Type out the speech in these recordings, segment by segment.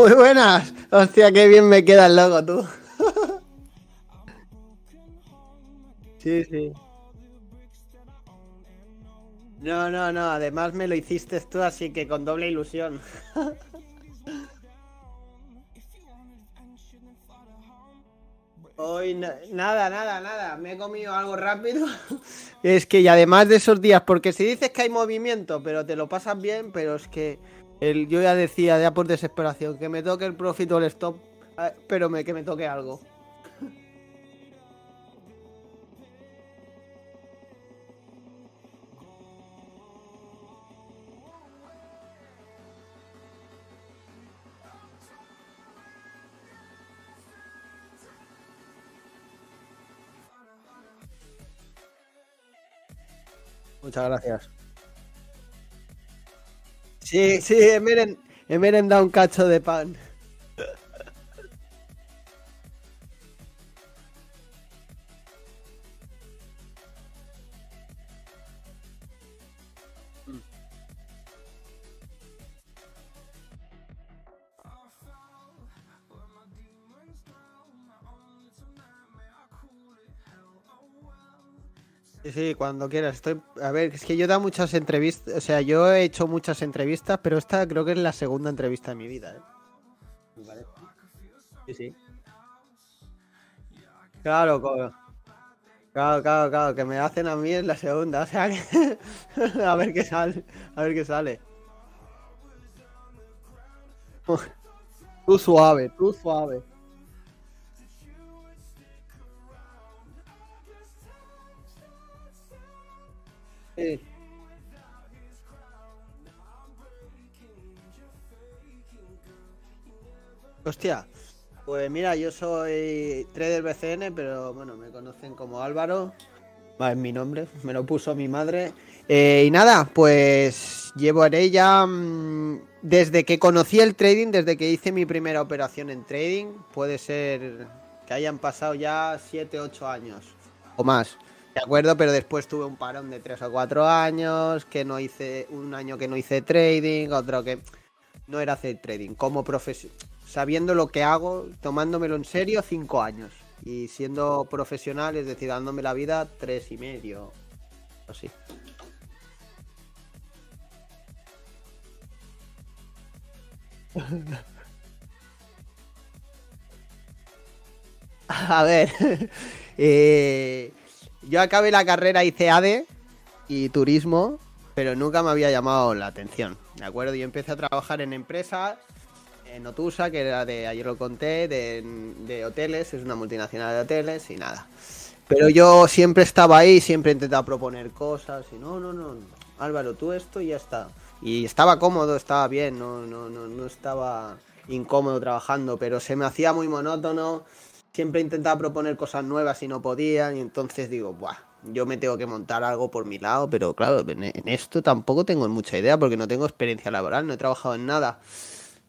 Muy buenas. Hostia, qué bien me queda el logo, tú. Sí, sí. No, no, no. Además me lo hiciste tú, así que con doble ilusión. Hoy nada, nada, nada. Me he comido algo rápido. es que, y además de esos días, porque si dices que hay movimiento, pero te lo pasas bien, pero es que el, yo ya decía, ya por desesperación, que me toque el profit o el stop, eh, pero me, que me toque algo. Muchas gracias. Sí, sí, he, merendado un cacho de pan. Sí, sí, cuando quieras. Estoy... A ver, es que yo he dado muchas entrevistas, o sea, yo he hecho muchas entrevistas, pero esta creo que es la segunda entrevista de mi vida. ¿eh? Vale. Sí, sí. Claro, claro, claro, claro, claro, que me hacen a mí es la segunda, o sea, que... a ver qué sale, a ver qué sale. Tú suave, tú suave. Hostia, pues mira, yo soy trader BCN, pero bueno, me conocen como Álvaro. Es mi nombre, me lo puso mi madre. Eh, y nada, pues llevo en ella mm, desde que conocí el trading, desde que hice mi primera operación en trading. Puede ser que hayan pasado ya 7, 8 años o más. De acuerdo, pero después tuve un parón de tres o cuatro años, que no hice, un año que no hice trading, otro que no era hacer trading. Como profesión, sabiendo lo que hago, tomándomelo en serio, cinco años. Y siendo profesional, es decir, dándome la vida, tres y medio. Así. A ver. eh, yo acabé la carrera, hice ADE y turismo, pero nunca me había llamado la atención, ¿de acuerdo? Yo empecé a trabajar en empresas, en Otusa, que era de, ayer lo conté, de, hoteles, es una multinacional de hoteles y nada. Pero yo siempre estaba ahí, siempre intentaba proponer cosas y no, no, no, Álvaro, tú esto y ya está. Y estaba cómodo, estaba bien, no, no, no, no estaba incómodo trabajando, pero se me hacía muy monótono siempre intentaba proponer cosas nuevas y no podía, y entonces digo, Buah, yo me tengo que montar algo por mi lado, pero claro, en esto tampoco tengo mucha idea porque no tengo experiencia laboral, no he trabajado en nada.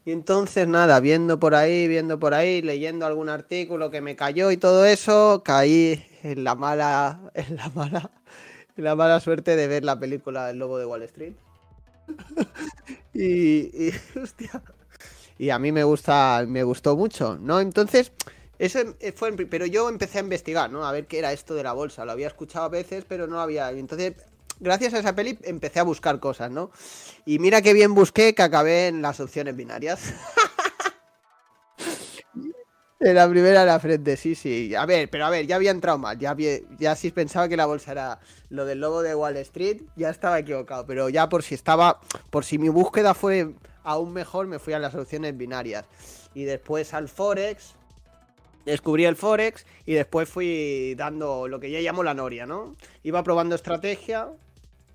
Y entonces nada, viendo por ahí, viendo por ahí, leyendo algún artículo que me cayó y todo eso, caí en la mala, en la mala, en la mala suerte de ver la película El Lobo de Wall Street. y, y, a mí me gusta, me gustó mucho, ¿no? Entonces, eso eh, fue, pero yo empecé a investigar, ¿no? A ver qué era esto de la bolsa. Lo había escuchado a veces, pero no había. Entonces, gracias a esa peli empecé a buscar cosas, ¿no? Y mira qué bien busqué que acabé en las opciones binarias. en la primera de la frente, sí, sí. A ver, pero a ver, ya había entrado mal. Ya, ya si pensaba que la bolsa era lo del logo de Wall Street, ya estaba equivocado. Pero ya por si estaba, por si mi búsqueda fue aún mejor, me fui a las opciones binarias. Y después al Forex, descubrí el Forex y después fui dando lo que ya llamo la noria, ¿no? Iba probando estrategia,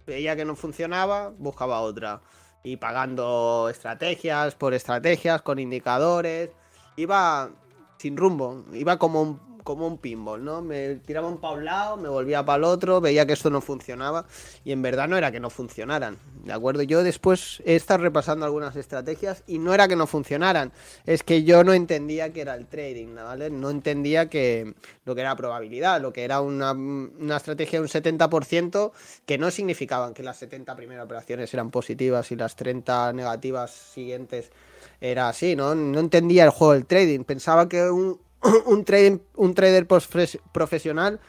veía que no funcionaba, buscaba otra. Y pagando estrategias por estrategias, con indicadores. Iba sin rumbo, iba como un como un pinball, ¿no? Me tiraban para un lado, me volvía para el otro, veía que esto no funcionaba y en verdad no era que no funcionaran, ¿de acuerdo? Yo después he estado repasando algunas estrategias y no era que no funcionaran, es que yo no entendía que era el trading, ¿vale? No entendía que lo que era probabilidad, lo que era una, una estrategia de un 70% que no significaban que las 70 primeras operaciones eran positivas y las 30 negativas siguientes era así, ¿no? No entendía el juego del trading. Pensaba que un, un, trader profesional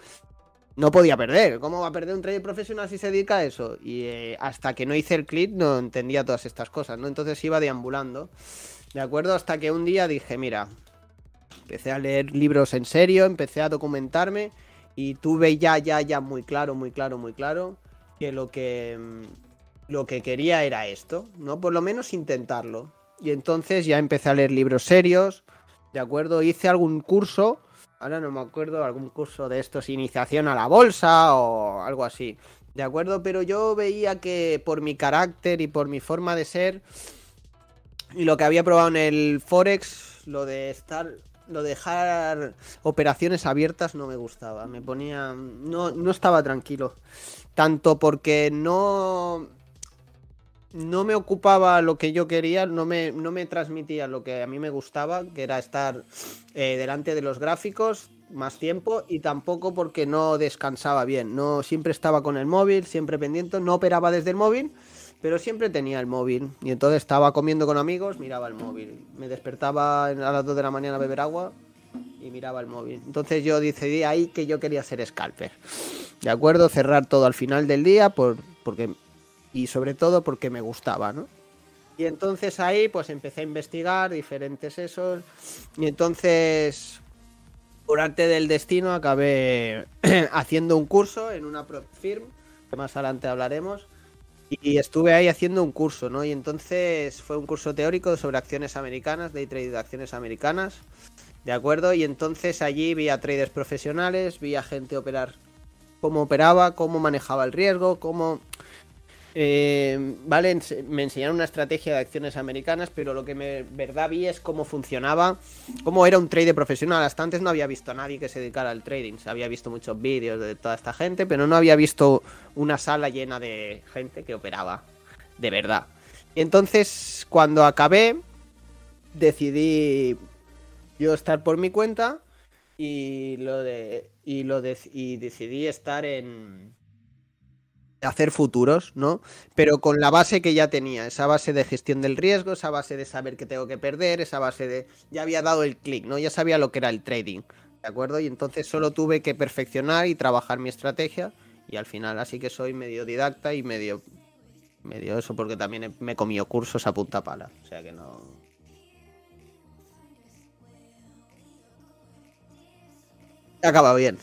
no podía perder. ¿Cómo va a perder un trader profesional si se dedica a eso? Y eh, hasta que no hice el clip no entendía todas estas cosas, ¿no? Entonces iba deambulando, ¿de acuerdo? Hasta que un día dije, mira, empecé a leer libros en serio, empecé a documentarme y tuve ya, ya, ya muy claro, muy claro, muy claro que lo que, mm, lo que quería era esto, ¿no? Por lo menos intentarlo. Y entonces ya empecé a leer libros serios, ¿de acuerdo? Hice algún curso ahora no me acuerdo, algún curso de estos, iniciación a la bolsa o algo así. ¿De acuerdo? Pero yo veía que por mi carácter y por mi forma de ser y lo que había probado en el Forex, lo de estar, lo de dejar operaciones abiertas no me gustaba. Me ponía, no, no estaba tranquilo. Tanto porque no, no me ocupaba lo que yo quería, no me, no me transmitía lo que a mí me gustaba, que era estar eh, delante de los gráficos más tiempo y tampoco porque no descansaba bien. No siempre estaba con el móvil, siempre pendiente, no operaba desde el móvil, pero siempre tenía el móvil. Y entonces estaba comiendo con amigos, miraba el móvil. Me despertaba a las 2 de la mañana a beber agua y miraba el móvil. Entonces yo decidí ahí que yo quería ser scalper. De acuerdo, cerrar todo al final del día por, porque y sobre todo porque me gustaba, ¿no? Y entonces ahí pues empecé a investigar diferentes esos y entonces por arte del destino acabé haciendo un curso en una firm, que más adelante hablaremos, y estuve ahí haciendo un curso, ¿no? Y entonces fue un curso teórico sobre acciones americanas, day trade de acciones americanas, ¿de acuerdo? Y entonces allí vi a traders profesionales, vi a gente operar cómo operaba, cómo manejaba el riesgo, cómo eh, vale, me enseñaron una estrategia de acciones americanas, pero lo que me verdad vi es cómo funcionaba, cómo era un trader profesional. Hasta antes no había visto a nadie que se dedicara al trading. Había visto muchos vídeos de toda esta gente, pero no había visto una sala llena de gente que operaba de verdad. Entonces, cuando acabé, decidí yo estar por mi cuenta y lo de y lo de, y decidí estar en hacer futuros, ¿no? Pero con la base que ya tenía, esa base de gestión del riesgo, esa base de saber que tengo que perder, esa base de... Ya había dado el clic, ¿no? Ya sabía lo que era el trading, ¿de acuerdo? Y entonces solo tuve que perfeccionar y trabajar mi estrategia y al final así que soy medio didacta y medio... Medio eso, porque también me he comido cursos a punta pala, o sea que no... Acaba bien.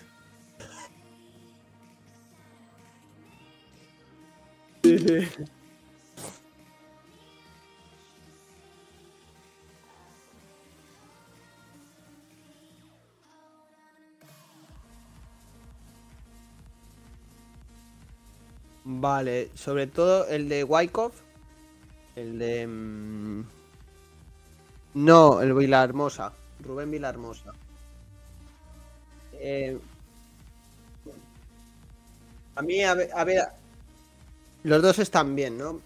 Vale, sobre todo el de Wyckoff. El de. Mm, no, el Vilahermosa. Rubén Vilahermosa. Eh, a mí, a a ver, los dos están bien, ¿no?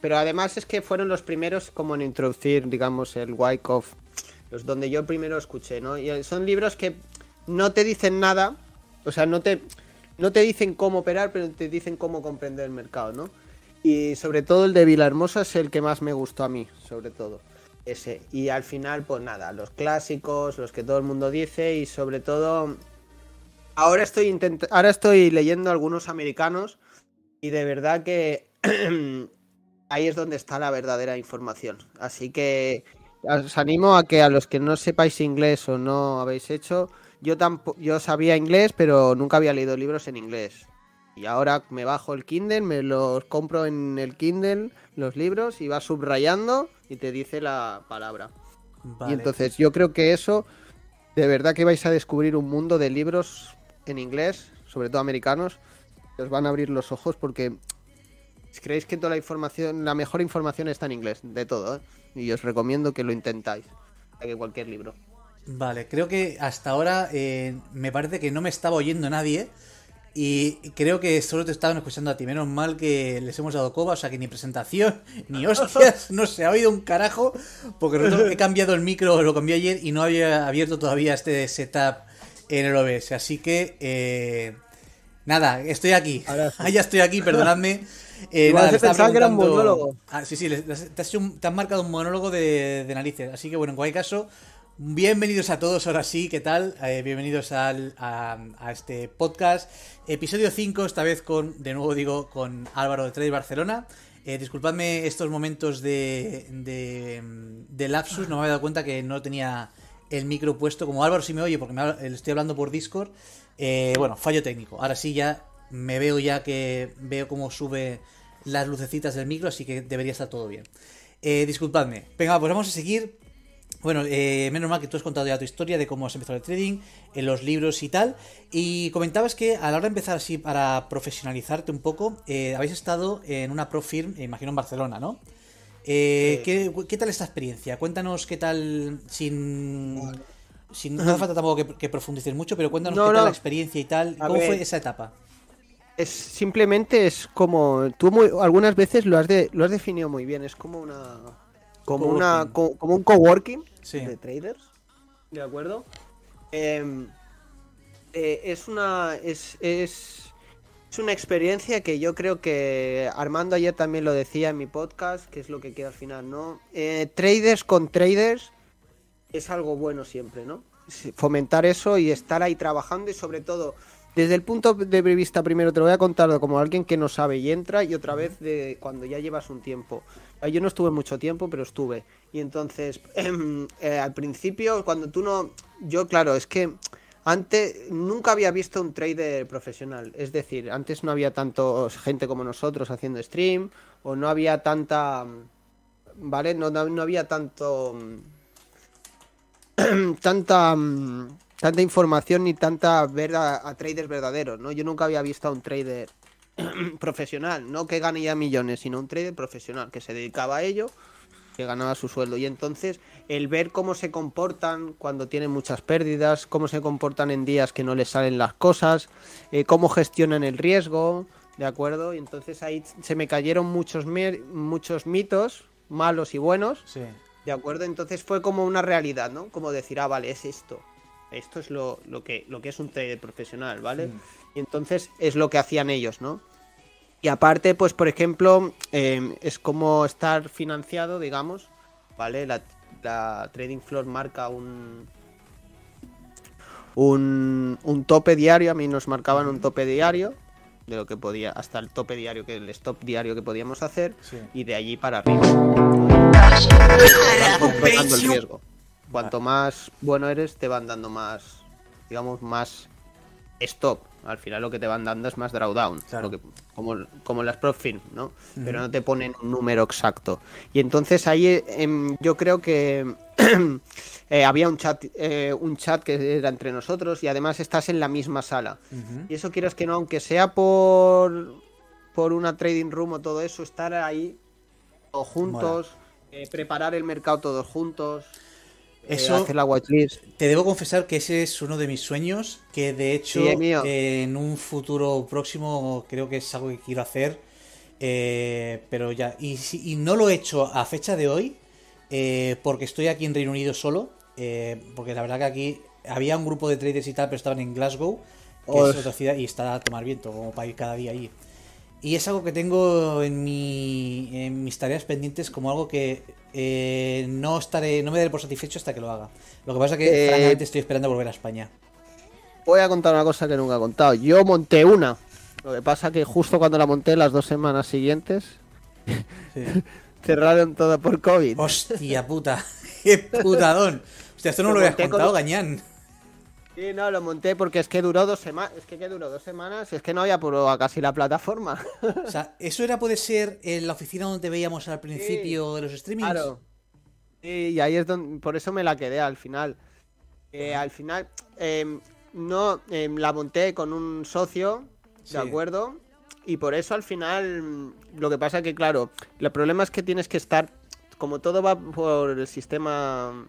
Pero además es que fueron los primeros como en introducir, digamos, el Wyckoff, los donde yo primero escuché, ¿no? Y son libros que no te dicen nada, o sea, no te, no te dicen cómo operar, pero te dicen cómo comprender el mercado, ¿no? Y sobre todo el de Vilahermosa es el que más me gustó a mí, sobre todo. Ese. Y al final, pues nada, los clásicos, los que todo el mundo dice y sobre todo... Ahora estoy, ahora estoy leyendo algunos americanos y de verdad que ahí es donde está la verdadera información. Así que os animo a que a los que no sepáis inglés o no habéis hecho, yo tampoco, yo sabía inglés, pero nunca había leído libros en inglés. Y ahora me bajo el Kindle, me los compro en el Kindle, los libros, y vas subrayando y te dice la palabra. Y entonces yo creo que eso, de verdad que vais a descubrir un mundo de libros en inglés, sobre todo americanos, os van a abrir los ojos porque creéis que toda la información, la mejor información está en inglés, de todo, ¿eh? y os recomiendo que lo intentáis, que cualquier libro. Vale, creo que hasta ahora eh, me parece que no me estaba oyendo nadie. Y creo que solo te estaban escuchando a ti. Menos mal que les hemos dado coba, o sea que ni presentación, ni hostias, no se ha oído un carajo. Porque he cambiado el micro, lo cambié ayer y no había abierto todavía este setup en el OBS. Así que eh, Nada, estoy aquí. Ahora sí. Ah, ya estoy aquí, perdonadme. Eh, nada, estaba pensaba que era un monólogo. Ah, sí, sí, te has, un- te has marcado un monólogo de, de narices. Así que bueno, en cualquier caso, bienvenidos a todos ahora sí, ¿qué tal? Eh, bienvenidos al- a, a este podcast. Episodio 5, esta vez con, de nuevo digo, con Álvaro de Trade Barcelona. Eh, disculpadme estos momentos de, de, de lapsus, no me había dado cuenta que no tenía el micro puesto. Como Álvaro sí me oye, porque me le estoy hablando por Discord. Eh, bueno, fallo técnico. Ahora sí ya me veo ya que veo cómo sube las lucecitas del micro, así que debería estar todo bien. Eh, disculpadme. Venga, pues vamos a seguir. Bueno, eh, menos mal que tú has contado ya tu historia de cómo has empezado el trading, en los libros y tal. Y comentabas que a la hora de empezar así para profesionalizarte un poco, eh, habéis estado en una pro firm, eh, imagino en Barcelona, ¿no? Eh, Sí. ¿qué, qué tal esta experiencia? Cuéntanos qué tal, sin... sin no hace falta tampoco que, que profundices mucho, pero cuéntanos No, qué tal no. la experiencia y tal. A ¿Cómo ver. fue esa etapa? Es simplemente es como tú muy- algunas veces lo has de, lo has definido muy bien. Es como una como una co- como un coworking Sí. de traders, de acuerdo. Em, eh, es una es, es es una experiencia que yo creo que Armando ayer también lo decía en mi podcast, que es lo que queda al final, ¿no? Eh, traders con traders es algo bueno siempre, ¿no? Fomentar eso y estar ahí trabajando y sobre todo desde el punto de vista primero te lo voy a contar como alguien que no sabe y entra y otra vez de cuando ya llevas un tiempo. Ah, Yo no estuve mucho tiempo, pero estuve. Y entonces, eh, al principio, cuando tú no... Yo, claro, es que antes nunca había visto un trader profesional. Es decir, antes no había tanto gente como nosotros haciendo stream o no había tanta... ¿Vale? No, no había tanto tanta mm, tanta información ni tanta ver a, traders verdaderos, ¿no? Yo nunca había visto a un trader profesional, no que gane ya millones, sino un trader profesional que se dedicaba a ello, que ganaba su sueldo. Y entonces el ver cómo se comportan cuando tienen muchas pérdidas, cómo se comportan en días que no les salen las cosas, eh, cómo gestionan el riesgo, ¿de acuerdo? Y entonces ahí se me cayeron muchos, muchos mitos, malos y buenos, Sí. ¿De acuerdo? Entonces fue como una realidad, ¿no? Como decir, ah, vale, es esto. Esto es lo, lo, que, lo que es un trader profesional, ¿vale? Mm. Y entonces es lo que hacían ellos, ¿no? Y aparte, pues por ejemplo, eh, es como estar financiado, digamos, ¿vale? La, la Trading Floor marca un, un, un tope diario, a mí nos marcaban un tope diario, de lo que podía, hasta el tope diario, que el stop diario que podíamos hacer, Sí. y de allí para arriba. El riesgo. Cuanto más bueno eres, te van dando más, digamos, más stop. Al final lo que te van dando es más drawdown, Claro. lo que- como, como en las profit, ¿no? Pero no te ponen un número exacto. Y entonces ahí eh, em, yo creo que eh, había un chat, eh, un chat que era entre nosotros y además estás en la misma sala. Y eso quieras que no, aunque sea por, por una trading room o todo eso, estar ahí todos juntos, eh, preparar el mercado todos juntos, eh, Eso- hacer la watchlist. Te debo confesar que ese es uno de mis sueños, que de hecho Sí, eh, en un futuro próximo creo que es algo que quiero hacer, eh, pero ya, y, y no lo he hecho a fecha de hoy, eh, porque estoy aquí en Reino Unido solo, porque la verdad que aquí había un grupo de traders y tal, pero estaban en Glasgow, que es otra ciudad, y está a tomar viento, como para ir cada día allí. Y es algo que tengo en, mi, en mis tareas pendientes como algo que eh, no estaré, no me daré por satisfecho hasta que lo haga. Lo que pasa es que Eh, francamente estoy esperando volver a España. Voy a contar una cosa que nunca he contado. Yo monté una. Lo que pasa que justo cuando la monté, las dos semanas siguientes, cerraron todo por COVID. Hostia puta, qué putadón. Hostia, esto no Lo lo habías con contado, Gañán. Sí, no, lo monté porque es que duró dos semanas. Es que, que duró dos semanas. Es que no había prueba casi la plataforma. O sea, eso era puede ser en la oficina donde veíamos al principio de los streamings. Claro. Sí, y ahí es donde. Por eso me la quedé al final. Eh, al final. em, no. em, la monté con un socio. Sí. ¿De acuerdo? Y por eso al final. Lo que pasa que, claro. El problema es que tienes que estar. Como todo va por el sistema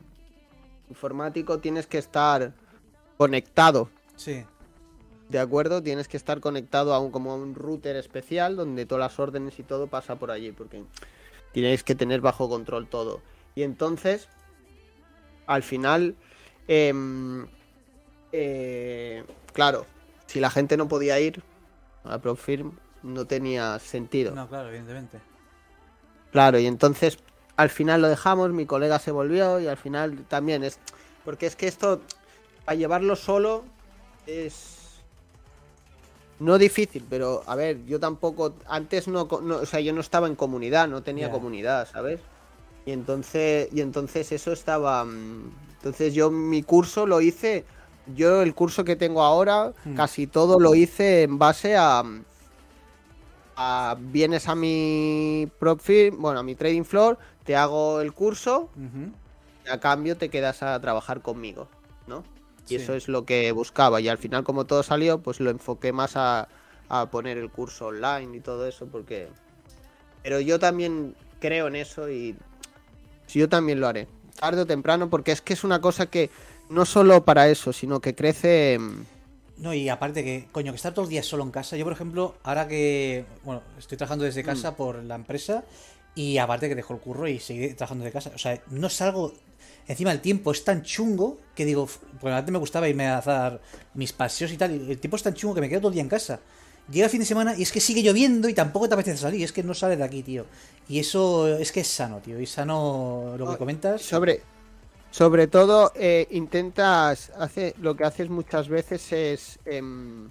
informático, tienes que estar conectado. Sí. ¿De acuerdo? Tienes que estar conectado a un, como a un router especial donde todas las órdenes y todo pasa por allí, porque tienes que tener bajo control todo. Y entonces, al final, em, eh, claro, si la gente no podía ir, la prop firm no tenía sentido. No, claro, evidentemente. Claro, y entonces al final lo dejamos, mi colega se volvió y al final también es... Porque es que esto, a llevarlo solo, es... No difícil, pero a ver, yo tampoco, antes no, no o sea, yo no estaba en comunidad, no tenía comunidad, ¿sabes? Y entonces, y entonces eso estaba, mm, entonces yo mi curso lo hice, yo el curso que tengo ahora, Hmm. casi todo lo hice en base a, a vienes a mi prop firm, bueno, a mi trading floor, te hago el curso, y a cambio te quedas a trabajar conmigo, ¿no? Y Sí. eso es lo que buscaba. Y al final, como todo salió, pues lo enfoqué más a, a poner el curso online y todo eso, porque. Pero yo también creo en eso y yo también lo haré, tarde o temprano, porque es que es una cosa que no solo para eso, sino que crece. mm, No, y aparte que, coño, que estar todos los días solo en casa. Yo, por ejemplo, ahora que, bueno, estoy trabajando desde casa por la empresa y aparte que dejo el curro y seguiré trabajando desde casa. O sea, no salgo... Encima el tiempo es tan chungo que digo, "Uf, pues antes me gustaba irme a hacer mis paseos y tal. y el tiempo es tan chungo que me quedo todo el día en casa. Llega el fin de semana y es que sigue lloviendo y tampoco te apetece salir. Es que no sales de aquí, tío. Y eso es que es sano, tío. Y sano lo que Ah, comentas. Sobre, sobre todo, eh, intentas, hace, lo que haces muchas veces es, em,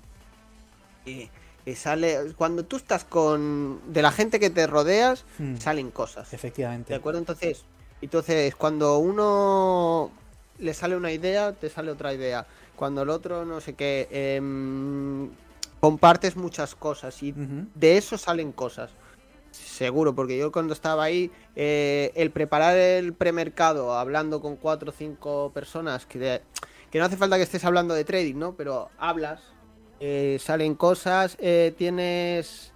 eh, eh, sale, cuando tú estás con, de la gente que te rodeas, Hmm, salen cosas, ¿de Efectivamente. acuerdo? Entonces, entonces, cuando uno le sale una idea, te sale otra idea. Cuando el otro, no sé qué, em, compartes muchas cosas y de eso salen cosas. Seguro, porque yo cuando estaba ahí, eh, el preparar el premercado hablando con cuatro o cinco personas, que, de- que no hace falta que estés hablando de trading, ¿no? Pero hablas, eh, salen cosas, eh, tienes,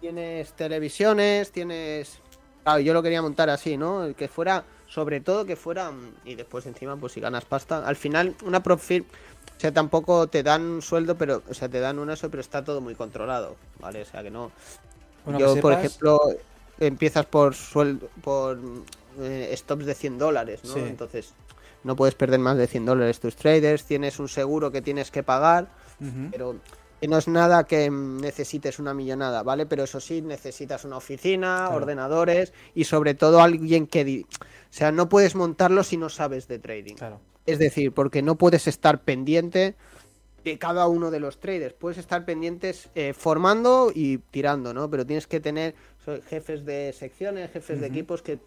tienes televisiones, tienes... Claro, yo lo quería montar así, ¿no? Que fuera, sobre todo que fuera... Y después encima, pues si ganas pasta. Al final, una prop firm, o sea, tampoco te dan un sueldo, pero, o sea, te dan un eso, pero está todo muy controlado, ¿vale? O sea, que no... Bueno, Yo, que por ejemplo, empiezas por sueldo, por eh, stops de 100 dólares, ¿no? Sí. Entonces, no puedes perder más de 100 dólares tus traders, tienes un seguro que tienes que pagar, pero que no es nada que necesites una millonada, ¿vale? Pero eso sí, necesitas una oficina, Claro. ordenadores y sobre todo alguien que... O sea, no puedes montarlo si no sabes de trading. Claro. Es decir, porque no puedes estar pendiente de cada uno de los traders. Puedes estar pendientes eh, formando y tirando, ¿no? Pero tienes que tener jefes de secciones, jefes de equipos que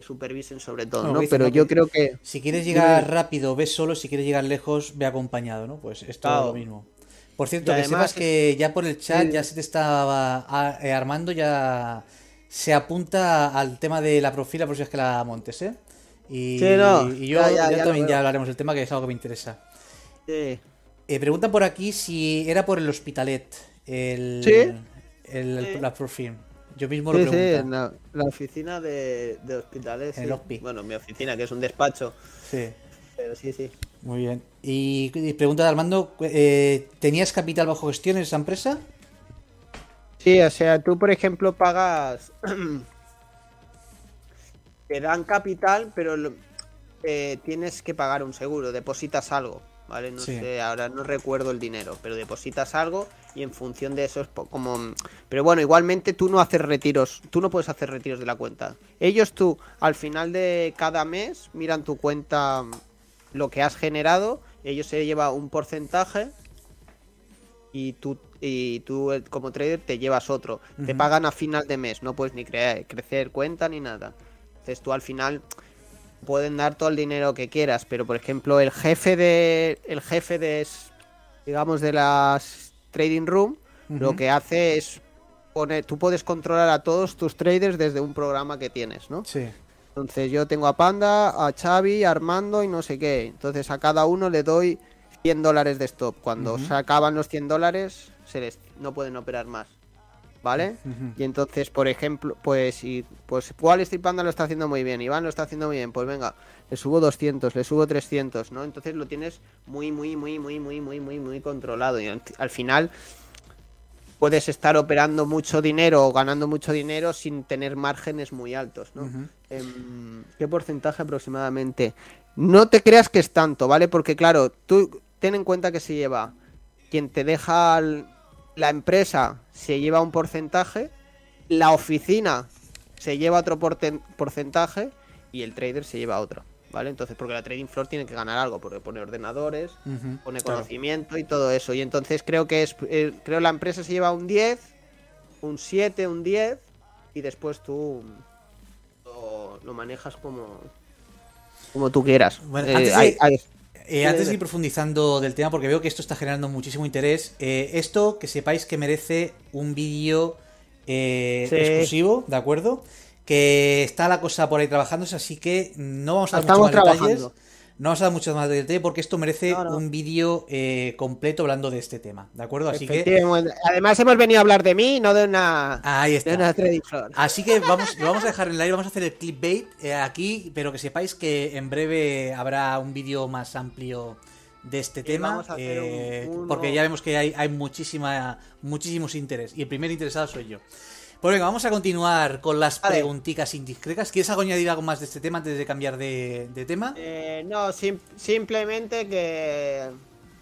supervisen sobre todo, ¿no? Pero yo creo que... Si quieres llegar rápido, ves solo. Si quieres llegar lejos, ve acompañado, ¿no? Pues es Claro. lo mismo. Por cierto, que sepas que ya por el chat ya se te estaba a- eh, armando, ya se apunta al tema de la profila por si es que la montes, ¿eh? Y, Sí, no, y yo ya, ya, ya ya lo también ya hablaremos del tema, que es algo que me interesa. Sí. Eh, preguntan por aquí si era por el Hospitalet, el, Sí. el- la Profim. Yo mismo lo pregunto. la, la oficina de, de hospitales. En el. Bueno, mi oficina, que es un despacho. Sí. Pero sí, sí. Muy bien. Y, y pregunta de Armando, eh, ¿tenías capital bajo gestión en esa empresa? Sí, o sea, tú, por ejemplo, pagas. te dan capital, pero eh, tienes que pagar un seguro, depositas algo, ¿vale? No Sí. sé, ahora no recuerdo el dinero, pero depositas algo y en función de eso es como. Pero bueno, igualmente tú no haces retiros, tú no puedes hacer retiros de la cuenta. Ellos, tú, al final de cada mes, miran tu cuenta, lo que has generado, ellos se lleva un porcentaje y tú, y tú eh, como trader te llevas otro. Te pagan a final de mes, no puedes ni crear, crecer cuenta ni nada. Entonces tú al final pueden dar todo el dinero que quieras, pero por ejemplo el jefe de el jefe de digamos de las trading room lo que hace es poner tú puedes controlar a todos tus traders desde un programa que tienes, ¿no? Sí. Entonces yo tengo a Panda, a Xavi, a Armando y no sé qué. Entonces a cada uno le doy 100 dólares de stop. Cuando se acaban los 100 dólares, se les no pueden operar más. ¿Vale? Y entonces, por ejemplo, pues y pues Wall Street Panda lo está haciendo muy bien, Iván lo está haciendo muy bien, pues venga, le subo 200, le subo 300, ¿no? Entonces lo tienes muy, muy, muy, muy, muy, muy, muy, muy controlado. Y al final puedes estar operando mucho dinero o ganando mucho dinero sin tener márgenes muy altos, ¿no? Em, ¿Qué porcentaje aproximadamente? No te creas que es tanto, ¿vale? Porque claro, tú ten en cuenta que se lleva quien te deja el, la empresa se lleva un porcentaje, la oficina se lleva otro porcentaje y el trader se lleva otro. ¿Vale? Entonces, porque la trading floor tiene que ganar algo, porque pone ordenadores, pone claro. conocimiento y todo eso. Y entonces creo que es eh, creo la empresa se lleva un 10, un 7, un 10 y después tú lo, lo manejas como como tú quieras. Bueno, Eh, antes de- hay- hay- Eh, antes de ir profundizando del tema, porque veo que esto está generando muchísimo interés, eh, esto que sepáis que merece un vídeo Sí. exclusivo, ¿de acuerdo? Que está la cosa por ahí trabajándose, así que no vamos a dar Estamos muchos más detalles. trabajando. No vamos a dar muchos más detalles porque esto merece No, no. un vídeo eh, completo hablando de este tema, ¿de acuerdo? Así que. Además hemos venido a hablar de mí, no de una ahí de está. una. Así que vamos, lo vamos a dejar en el aire, vamos a hacer el clickbait eh, aquí, pero que sepáis que en breve habrá un vídeo más amplio de este tema, un- eh, porque ya vemos que hay, hay muchísima, muchísimos interés, y el primer interesado soy yo. Pues venga, vamos a continuar con las Vale. preguntitas indiscretas. ¿Quieres algo añadir algo más de este tema antes de cambiar de, de tema? Eh, no, sim- simplemente que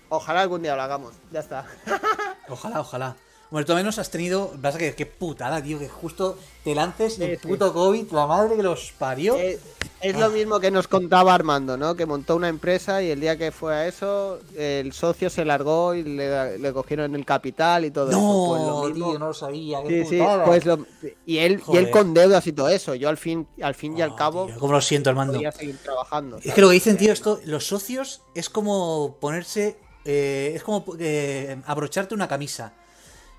ojalá algún día lo hagamos. Ya está. Ojalá, ojalá. Bueno, tú al menos has tenido. Pasa que qué putada, tío, que justo te lances Sí, el sí. puto COVID, la madre que los parió. Eh, es Ah. lo mismo que nos contaba Armando, ¿no? Que montó una empresa y el día que fue a eso, el socio se largó y le, le cogieron el capital y todo eso. Pues lo no, mismo- tío, no lo sabía. qué Sí, sí, pues lo- y él y él con deudas y todo eso. Yo al fin, al fin y al Oh, cabo tío, cómo lo siento, Armando. seguir trabajando. Es ¿sabes? que lo que dicen, tío, esto, los socios es como ponerse. eh, es como eh, abrocharte una camisa.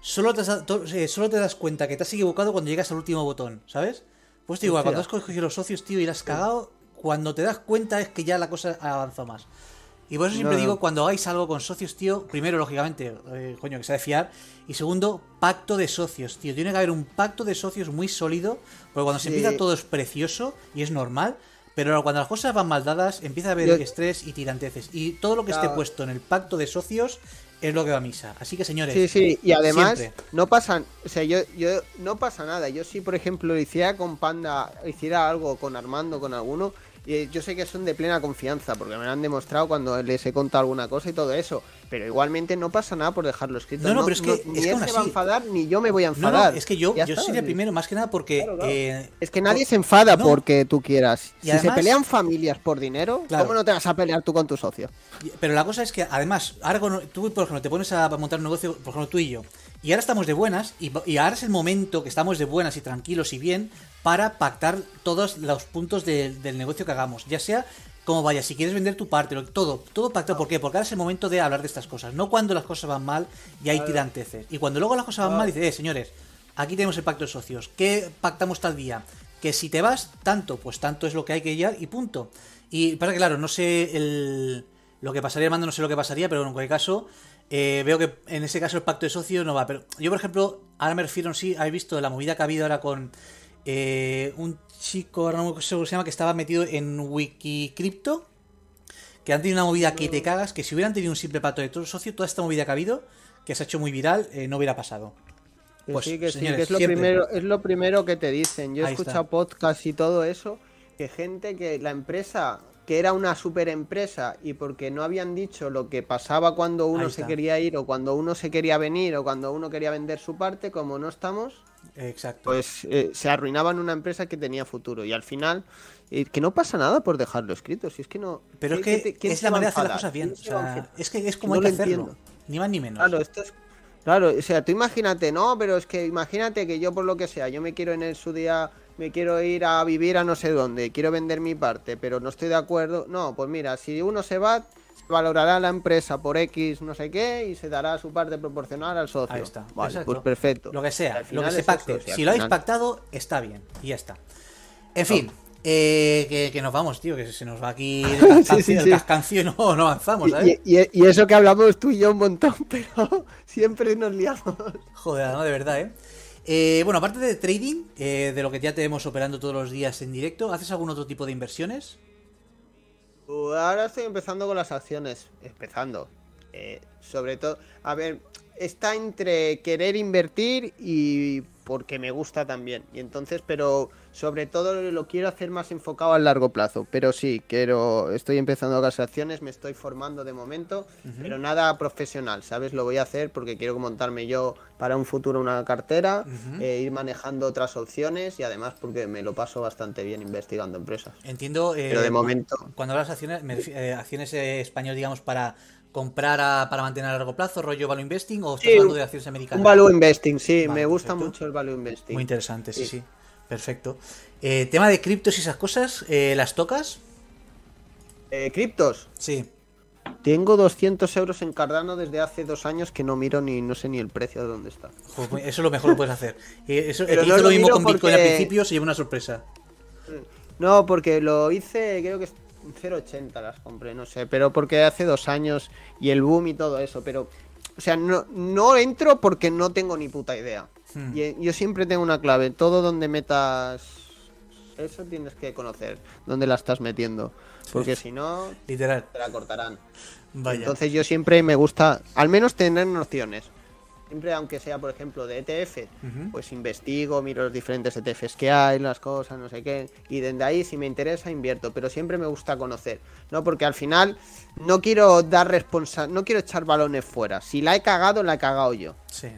Solo te, eh, solo te das cuenta que te has equivocado cuando llegas al último botón, ¿sabes? Pues Hostia. cuando has cogido los socios, tío, y la has cagado, cuando te das cuenta es que ya la cosa avanzó más. Y por eso siempre No, no. digo, cuando hagáis algo con socios, tío, primero, lógicamente, eh, coño, que sea de fiar. Y segundo, pacto de socios, tío. Tiene que haber un pacto de socios muy sólido. Porque cuando se empieza todo es precioso y es normal. Pero cuando las cosas van mal dadas, empieza a haber Yo- estrés y tiranteces. Y todo lo que esté puesto en el pacto de socios es lo que va a misa. Así que, señores, Sí, sí, y además siempre. no pasa, o sea, yo, yo no pasa nada. Yo si por ejemplo hiciera con Panda, hiciera algo con Armando, con alguno, yo sé que son de plena confianza, porque me lo han demostrado cuando les he contado alguna cosa y todo eso. Pero igualmente no pasa nada por dejarlo escrito. No, no, pero es que- ni es él se va a enfadar, ni yo me voy a enfadar. no, es que yo, yo está. sería primero, más que nada porque. Claro, claro. eh, Es que nadie se enfada porque tú quieras. Y si además- se pelean familias por dinero, Claro. ¿cómo no te vas a pelear tú con tu socio? Pero la cosa es que, además, ahora tú, por ejemplo, te pones a montar un negocio, por ejemplo, tú y yo, y ahora estamos de buenas, y, y ahora es el momento que estamos de buenas y tranquilos y bien para pactar todos los puntos de- del negocio que hagamos, ya sea como vaya, si quieres vender tu parte, todo, todo pactado. ¿Por qué? Porque ahora es el momento de hablar de estas cosas, no cuando las cosas van mal y hay tiranteces. Y cuando luego las cosas van mal, dices, eh, señores, aquí tenemos el pacto de socios, ¿qué pactamos tal día? Que si te vas, tanto, pues tanto es lo que hay que llevar y punto. Y pasa que, claro, no sé el, lo que pasaría, Armando, no sé lo que pasaría, pero en cualquier caso, eh, veo que en ese caso el pacto de socios no va. Pero yo, por ejemplo, ahora me refiero sí, habéis visto la movida que ha habido ahora con eh, un chico, ahora no sé cómo se llama, que estaba metido en Wikicrypto, que han tenido una movida que te cagas, que si hubieran tenido un simple pacto de socio, toda esta movida que ha habido, que se ha hecho muy viral, eh, no hubiera pasado. Pues, sí, que sí, que es lo siempre. primero, es lo primero que te dicen. Yo he Ahí escuchado podcasts y todo eso, que gente que la empresa, que era una super empresa, y porque no habían dicho lo que pasaba cuando uno se quería ir, o cuando uno se quería venir, o cuando uno quería vender su parte, como no estamos, Exacto. pues eh, se arruinaban una empresa que tenía futuro. Y al final, eh, que no pasa nada por dejarlo escrito, si es que no. pero es ¿quién- que te- es la manera de hacer las cosas bien. Es que es como No hay que lo hacerlo. entiendo. Ni más ni menos. Claro, esto es. Claro, o sea, tú imagínate, no, pero es que imagínate que yo por lo que sea, yo me quiero en el su día, me quiero ir a vivir a no sé dónde, quiero vender mi parte, pero no estoy de acuerdo. No, pues mira, si uno se va, se valorará la empresa por X no sé qué y se dará su parte proporcional al socio. Ahí está. Vale, exacto. pues perfecto. Lo que sea, lo que se pacte. si lo habéis pactado, está bien. Y ya está. En fin, eh, que, que nos vamos, tío, que se nos va aquí el Sí, no, no avanzamos, ¿sabes? Y, y- y eso que hablamos tú y yo un montón, pero siempre nos liamos. Joder, no, de verdad, ¿eh? Eh, bueno, aparte de trading, eh, de lo que ya tenemos operando todos los días en directo, ¿haces algún otro tipo de inversiones? Uh, Ahora estoy empezando con las acciones. Empezando. Eh, sobre todo, a ver, está entre querer invertir y porque me gusta también. Y entonces, pero sobre todo lo quiero hacer más enfocado al largo plazo, pero sí, quiero, estoy empezando a las acciones, me estoy formando de momento, pero nada profesional, ¿sabes? Lo voy a hacer porque quiero montarme yo para un futuro una cartera, eh, ir manejando otras opciones y además porque me lo paso bastante bien investigando empresas. Entiendo, eh, pero de momento... Cuando hablas de acciones, eh, acciones español, digamos, para comprar para mantener a largo plazo, rollo value investing o estás hablando de acciones americanas? Un value investing, sí, me gusta mucho el value investing. Muy interesante, sí, sí. Perfecto. Eh, tema de criptos y esas cosas, eh, ¿las tocas? Eh, ¿Criptos? Sí. Tengo 200 euros en Cardano desde hace dos años que no miro ni no sé ni el precio de dónde está. Pues eso es lo mejor que puedes hacer. Eso, hizo lo, mismo con Bitcoin al principio, se llevó una sorpresa. No, porque lo hice, creo que 0.80 las compré, no sé, pero porque hace dos años y el boom y todo eso, pero, o sea, no, no entro porque no tengo ni puta idea. Hmm. Y, yo siempre tengo una clave, todo donde metas eso tienes que conocer, dónde la estás metiendo, porque si no, literal, te la cortarán. Entonces yo siempre me gusta, al menos tener nociones siempre aunque sea por ejemplo de ETF, pues investigo, miro los diferentes ETFs que hay, las cosas, no sé qué, y desde ahí si me interesa invierto, pero siempre me gusta conocer, ¿no? Porque al final no quiero dar responsa no quiero echar balones fuera, si la he cagado, la he cagado yo. Sí.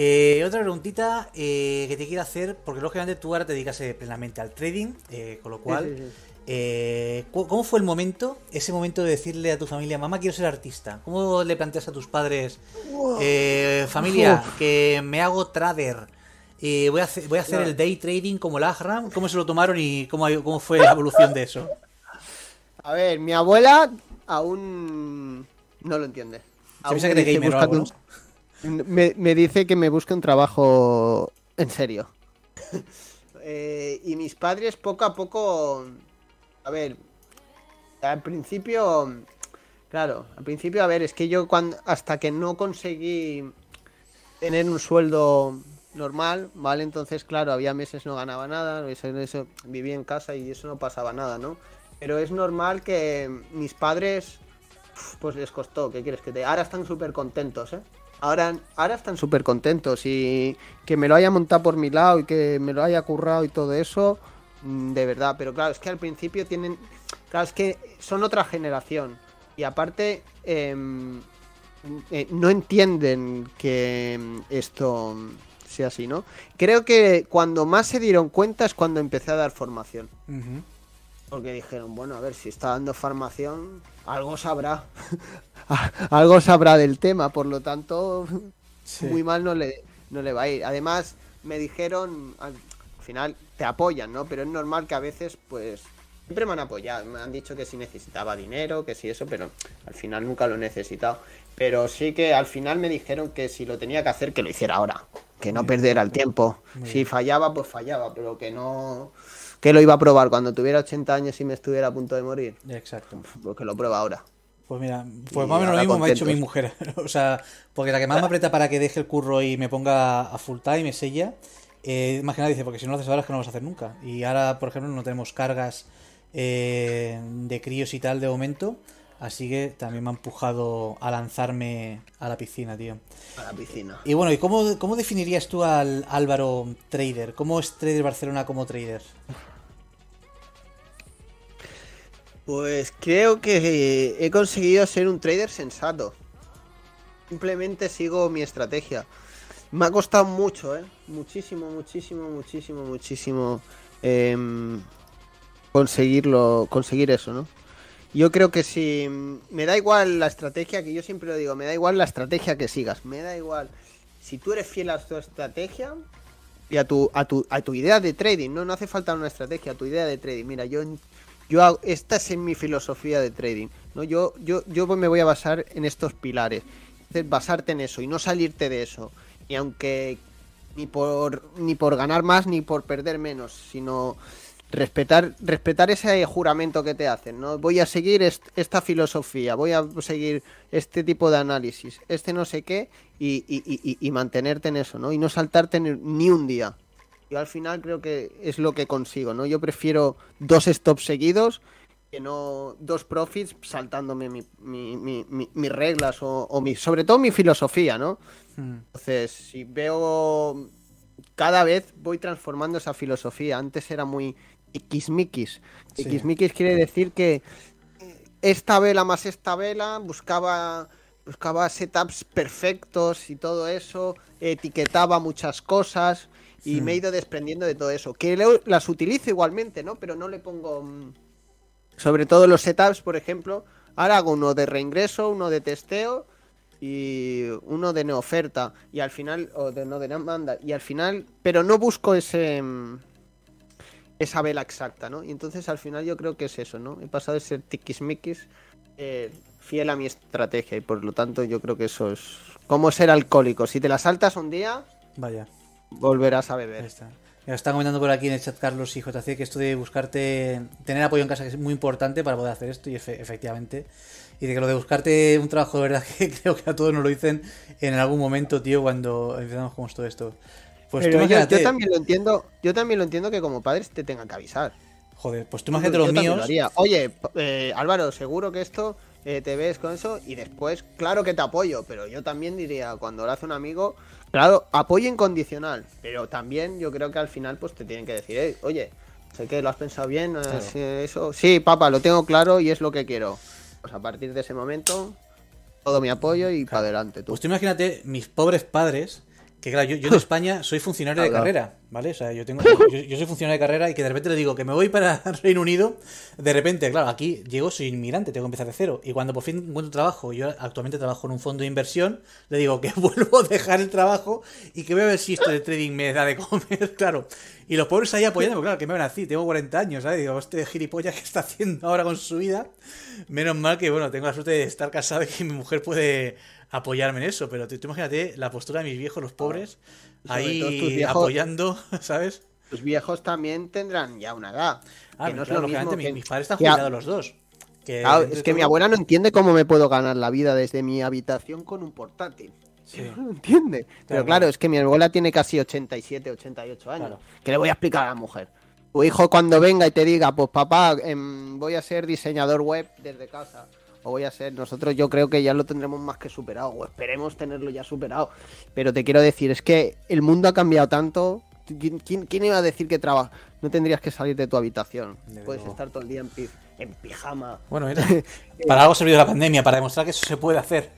Eh, otra preguntita eh, que te quiero hacer, porque lógicamente tú ahora te dedicas eh, plenamente al trading, con lo cual eh, ¿Cómo fue el momento, ese momento de decirle a tu familia, mamá, quiero ser artista? ¿Cómo le planteas a tus padres, eh, familia, que me hago trader? y voy a hacer, voy a hacer el day trading como el Ahram. ¿Cómo se lo tomaron y cómo, cómo fue la evolución de eso? A ver, mi abuela aún no lo entiende. me, dice que me busque un trabajo en serio. Eh, y mis padres poco a poco a ver, al principio, claro, al principio, a ver, es que yo cuando, hasta que no conseguí tener un sueldo normal, ¿vale? Entonces, claro, había meses no ganaba nada, eso, vivía en casa y eso no pasaba nada, ¿no? Pero es normal que mis padres, pues les costó, ¿qué quieres que te... Ahora están súper contentos, ¿eh? Ahora, ahora están súper contentos y que me lo haya montado por mi lado y que me lo haya currado y todo eso, de verdad, pero claro, es que al principio tienen. Claro, es que son otra generación. Y aparte, em, eh, no entienden que esto sea así, ¿no? Creo que cuando más se dieron cuenta es cuando empecé a dar formación. Porque dijeron, bueno, a ver, si está dando formación, algo sabrá. algo sabrá del tema, por lo tanto, muy mal no le, no le va a ir. Además, me dijeron, final te apoyan, ¿no? Pero es normal que a veces, pues, siempre me han apoyado. Me han dicho que si necesitaba dinero, que si eso, pero al final nunca lo he necesitado. Pero sí que al final me dijeron que si lo tenía que hacer, que lo hiciera ahora. Que no perdiera el tiempo. si fallaba, pues fallaba, pero que no. Que lo iba a probar cuando tuviera 80 años y me estuviera a punto de morir. Exacto. Pues que lo prueba ahora. Pues mira, pues más o menos lo mismo me ha hecho mi mujer. o sea, porque la que más me aprieta para que deje el curro y me ponga a full time es ella. Eh, más que nada dice, porque si no lo haces ahora es que no lo vas a hacer nunca. Y ahora, por ejemplo, no tenemos cargas eh, de críos y tal de momento. Así que también me ha empujado a lanzarme a la piscina, tío. A la piscina. Y bueno, ¿y cómo, cómo definirías tú al Álvaro Trader? ¿Cómo es Trader Barcelona como trader? Pues creo que he conseguido ser un trader sensato. Simplemente sigo mi estrategia. Me ha costado mucho, ¿eh? Muchísimo, muchísimo, muchísimo, muchísimo em, conseguirlo, conseguir eso, ¿no? Yo creo que si me da igual la estrategia, que yo siempre lo digo, me da igual la estrategia que sigas, me da igual. Si tú eres fiel a tu estrategia y a tu, a tu, a tu idea de trading, no, no hace falta una estrategia, a tu idea de trading. Mira, yo, yo esta es mi filosofía de trading, ¿no? Yo, yo, yo me voy a basar en estos pilares. basarte en eso y no salirte de eso y aunque ni por ni por ganar más ni por perder menos, sino respetar respetar ese juramento que te hacen, ¿no? Voy a seguir esta filosofía, voy a seguir este tipo de análisis, este no sé qué y, y, y, mantenerte en eso, ¿no? Y no saltarte ni un día. Yo al final creo que es lo que consigo, ¿no? Yo prefiero dos stops seguidos que no dos profits saltándome mis mi, reglas o, o mi, sobre todo mi filosofía, ¿no? Hmm. Entonces, si veo cada vez voy transformando esa filosofía. Antes era muy Xmikis. Sí. Xmikis quiere decir que esta vela más esta vela buscaba buscaba setups perfectos y todo eso, etiquetaba muchas cosas y me he ido desprendiendo de todo eso. Que las utilizo igualmente, ¿no? Pero no le pongo mm, sobre todo los setups, por ejemplo, ahora hago uno de reingreso, uno de testeo y uno de neoferta y al final o de no de demanda y al final, pero no busco ese esa vela exacta, ¿no? Y entonces al final yo creo que es eso, ¿no? He pasado de ser tiquismiquis eh, fiel a mi estrategia y por lo tanto yo creo que eso es como ser alcohólico. Si te la saltas un día, Vaya. volverás a Ahí beber. está. Ya está comentando por aquí en el chat Carlos y JC que esto de buscarte, tener apoyo en casa que es muy importante para poder hacer esto y efe- efectivamente. Y de que lo de buscarte un trabajo de verdad que creo que a todos nos lo dicen en algún momento, tío, cuando empezamos con todo esto. Pues tú Pero yo, imagínate, yo también lo entiendo, yo también lo entiendo que como padres te tengan que avisar. joder, pues tú imagínate Yo los lo míos. haría. Oye, eh, Álvaro, seguro que esto eh, te ves con eso y después, claro que te apoyo, pero yo también diría, cuando lo hace un amigo, claro, apoyo incondicional, pero también yo creo que al final pues te tienen que decir, "Eh, oye, sé que lo has pensado bien, Claro. eso, sí, papá, lo tengo claro y es lo que quiero. Pues a partir de ese momento, todo mi apoyo y para adelante, tú. Pues tú imagínate mis pobres padres, que claro, yo, yo en España soy funcionario de carrera, ¿vale? O sea, yo tengo yo, yo soy funcionario de carrera y que de repente le digo que me voy para Reino Unido, de repente, claro, aquí llego, soy inmigrante, tengo que empezar de cero. Y cuando por fin encuentro trabajo, yo actualmente trabajo en un fondo de inversión, le digo que vuelvo a dejar el trabajo y que voy a ver si esto de trading me da de comer, claro. Y los pobres ahí apoyándome, claro, que me van así, tengo 40 años, ¿sabes? Digo, este gilipollas que está haciendo ahora con su vida. Menos mal que, bueno, tengo la suerte de estar casado y que mi mujer puede apoyarme en eso, pero tú, tú imagínate la postura de mis viejos, los pobres, tus ahí viejos- apoyando, ¿sabes? Los viejos también tendrán ya una edad. Ah, que no es claro, lo mismo que- mis padres están jubilados los dos. Que Claro, es que mi abuela no entiende cómo me puedo ganar la vida desde mi habitación con un portátil. Sí. No lo entiende. Pero claro. es que mi abuela tiene casi 87, 88 años. Claro. ¿Qué le voy a explicar a la mujer? Tu hijo cuando venga y te diga, pues papá, em, voy a ser diseñador web desde casa. O voy a ser, nosotros yo creo que ya lo tendremos más que superado, o esperemos tenerlo ya superado. Pero te quiero decir, es que el mundo ha cambiado tanto. ¿Quién, quién- quién iba a decir que trabaja? No tendrías que salir de tu habitación. Puedes luego. estar todo el día en, pi- en pijama. Bueno, mira, para algo ha servido la pandemia, para demostrar que eso se puede hacer.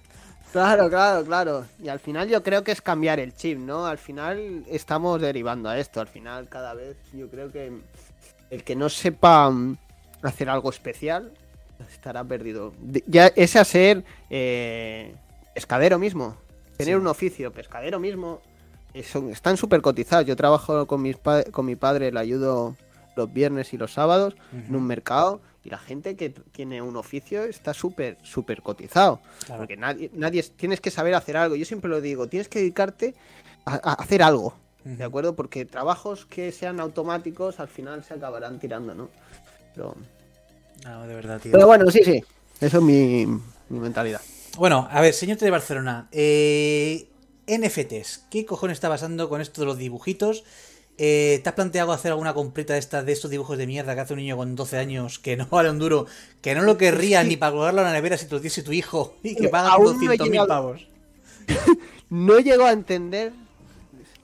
Claro, claro, claro. Y al final yo creo que es cambiar el chip, ¿no? Al final estamos derivando a esto. Al final cada vez yo creo que el que no sepa mm, hacer algo especial estará perdido. Ya ese a ser eh, pescadero mismo. Tener Sí. un oficio, pescadero mismo. eh, son- están súper cotizados. Yo trabajo con, mis con mi padre, le ayudo los viernes y los sábados en un mercado. Y la gente que tiene un oficio está súper, súper cotizado. Claro. Porque nadie, nadie es- tienes que saber hacer algo. Yo siempre lo digo, tienes que dedicarte a, a hacer algo. ¿De acuerdo? Porque trabajos que sean automáticos al final se acabarán tirando, ¿no? Pero, No, de verdad, tío. pero bueno, sí, sí. Eso es mi, mi mentalidad. Bueno, a ver, señor de Barcelona. Eh, NFTs. ¿Qué cojones está pasando con esto de los dibujitos? Eh, ¿Te has planteado hacer alguna completa de estas de estos dibujos de mierda que hace un niño con 12 años que no vale un duro, que no lo querría ni para colgarlo en la nevera si te lo diese tu hijo y que paga aún no he 200.000 llegado- pavos? No llego a entender.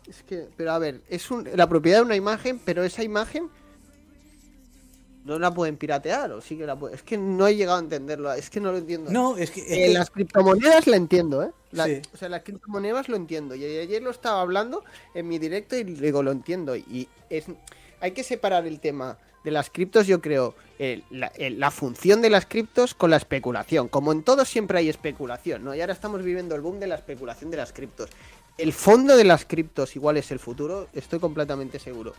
Es que, pero a ver, es un- la propiedad de una imagen, pero esa imagen no la pueden piratear o sí que la pueden. Es que no he llegado a entenderlo. Es que no lo entiendo. No, es que. es Eh, que- las criptomonedas la entiendo, ¿eh? La- Sí. O sea, las criptomonedas lo entiendo. Y ayer lo estaba hablando en mi directo y digo, lo entiendo. Y es hay que separar el tema de las criptos, yo creo, la, la función de las criptos con la especulación. Como en todo siempre hay especulación, ¿no? Y ahora estamos viviendo el boom de la especulación de las criptos. El fondo de las criptos igual es el futuro, estoy completamente seguro.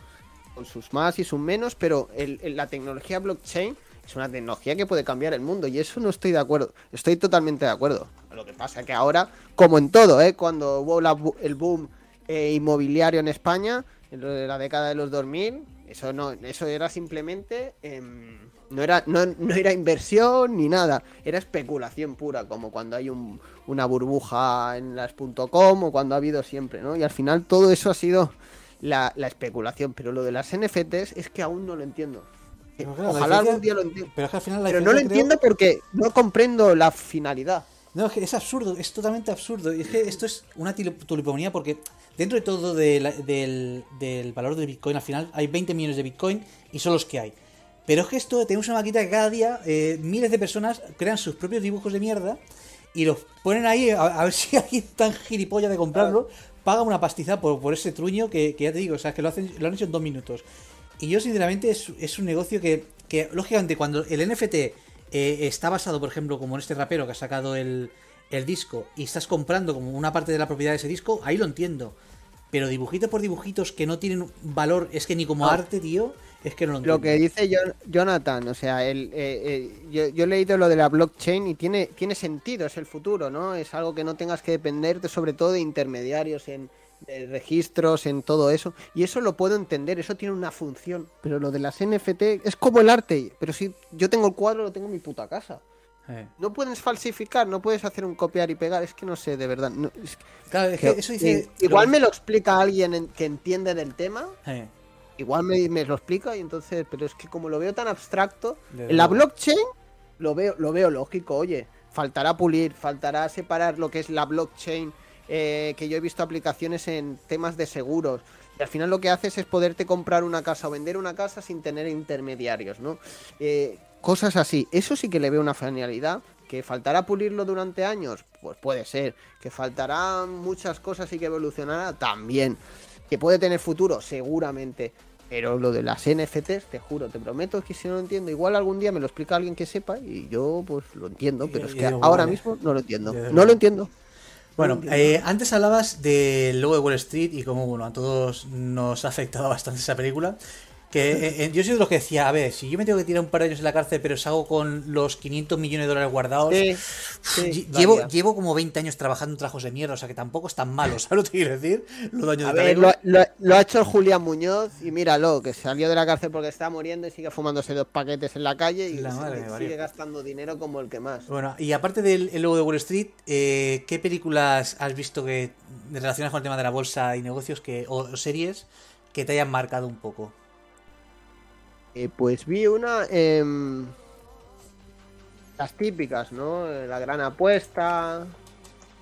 Con sus más y sus menos, pero el- la tecnología blockchain es una tecnología que puede cambiar el mundo y eso no estoy de acuerdo. Estoy totalmente de acuerdo. Lo que pasa que ahora, como en todo, ¿eh? cuando hubo el boom eh, inmobiliario en España, en la década de los 2000, eso no, eso era simplemente em, no era no, no era inversión ni nada, era especulación pura, como cuando hay un- una burbuja en las .com o cuando ha habido siempre, ¿no? Y al final todo eso ha sido la, la especulación, pero lo de las NFTs es que aún no lo entiendo. Pero claro, la Ojalá algún día lo entienda. Pero es que al final la Pero no lo creo- entiendo porque no comprendo la finalidad. No, es que es absurdo, es totalmente absurdo. Y es que esto es una tuliponía porque dentro de todo del, del, valor del Bitcoin, al final hay 20 millones de Bitcoin y son los que hay. Pero es que esto, tenemos una maquita que cada día eh, miles de personas crean sus propios dibujos de mierda y los ponen ahí a, ver si alguien tan gilipollas de comprarlo paga una pastiza por, por ese truño que, ya te digo, o sea, que lo, hacen, lo han hecho en dos minutos. Y yo, sinceramente, es, es un negocio que, que, lógicamente, cuando el NFT eh, está basado, por ejemplo, como en este rapero que ha sacado el, el disco y estás comprando como una parte de la propiedad de ese disco, ahí lo entiendo. Pero dibujitos por dibujitos que no tienen valor, es que ni como arte, tío, es que no lo que dice Jonathan, o sea, el, eh, eh, yo, he leído lo de la blockchain y tiene, tiene sentido, es el futuro, ¿no? Es algo que no tengas que depender de, sobre todo de intermediarios en registros, en todo eso. Y eso lo puedo entender, eso tiene una función. Pero lo de las NFT es como el arte. Pero si yo tengo el cuadro, lo tengo en mi puta casa. Eh. No puedes falsificar, no puedes hacer un copiar y pegar, es que no sé, de verdad. claro, es que, eso dice, igual me lo explica alguien que entiende del tema. Eh. Igual me, lo explica y entonces, pero es que como lo veo tan abstracto, en la blockchain lo veo, lo veo lógico, oye, faltará pulir, faltará separar lo que es la blockchain, que yo he visto aplicaciones en temas de seguros. Y al final lo que haces es poderte comprar una casa o vender una casa sin tener intermediarios, ¿no? Cosas así. Eso sí que le veo una finalidad. ¿Que faltará pulirlo durante años? Pues puede ser. ¿Que faltará muchas cosas y que evolucionará? También. ¿Que puede tener futuro? Seguramente. Pero lo de las NFTs, te juro, te prometo que si no lo entiendo, igual algún día me lo explica alguien que sepa y yo pues lo entiendo, pero es que ahora mismo no lo entiendo. No lo entiendo. Bueno, eh, antes hablabas del logo de Wall Street y cómo bueno, a todos nos ha afectado bastante esa película. Que eh, eh, yo soy de los que decía, a ver, si yo me tengo que tirar un par de años en la cárcel, pero salgo con los 500 millones de dólares guardados, llevo, llevo como 20 años trabajando en trabajos de mierda, o sea que tampoco es tan malo, ¿sabes lo que quiero decir? a ver, lo, ha hecho Julián Muñoz y míralo, que salió de la cárcel porque está muriendo y sigue fumándose dos paquetes en la calle y sigue, gastando dinero como el que más. Bueno, y aparte del logo de Wall Street, eh, ¿qué películas has visto que relacionadas con el tema de la bolsa y negocios que, o series que te hayan marcado un poco? Eh, pues vi una. Em, las típicas, ¿no? La gran apuesta.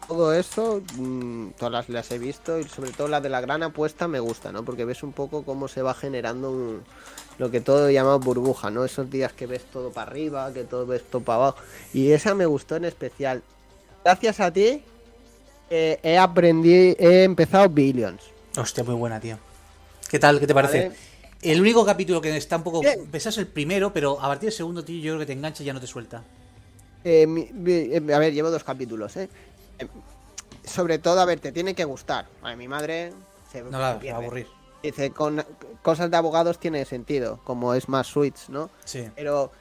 Todo eso, mm, todas las, he visto y sobre todo la de la gran apuesta me gusta, ¿no? Porque ves un poco cómo se va generando lo que todo llama burbuja, ¿no? Esos días que ves todo para arriba, que todo ves todo para abajo. Y esa me gustó en especial. Gracias a ti eh, he aprendido, he empezado Billions. Hostia, muy buena, tío. ¿Qué tal? ¿Qué te parece? El único capítulo que está un poco pesado es el primero, pero a partir del segundo, tío, yo creo que te engancha y ya no te suelta. Eh, eh, a ver, llevo dos capítulos, ¿eh? ¿eh? Sobre todo, a ver, te tiene que gustar. A mi madre se, no, va a aburrir. Dice, con cosas de abogados tiene sentido, como es más switch, ¿no? Sí. Pero,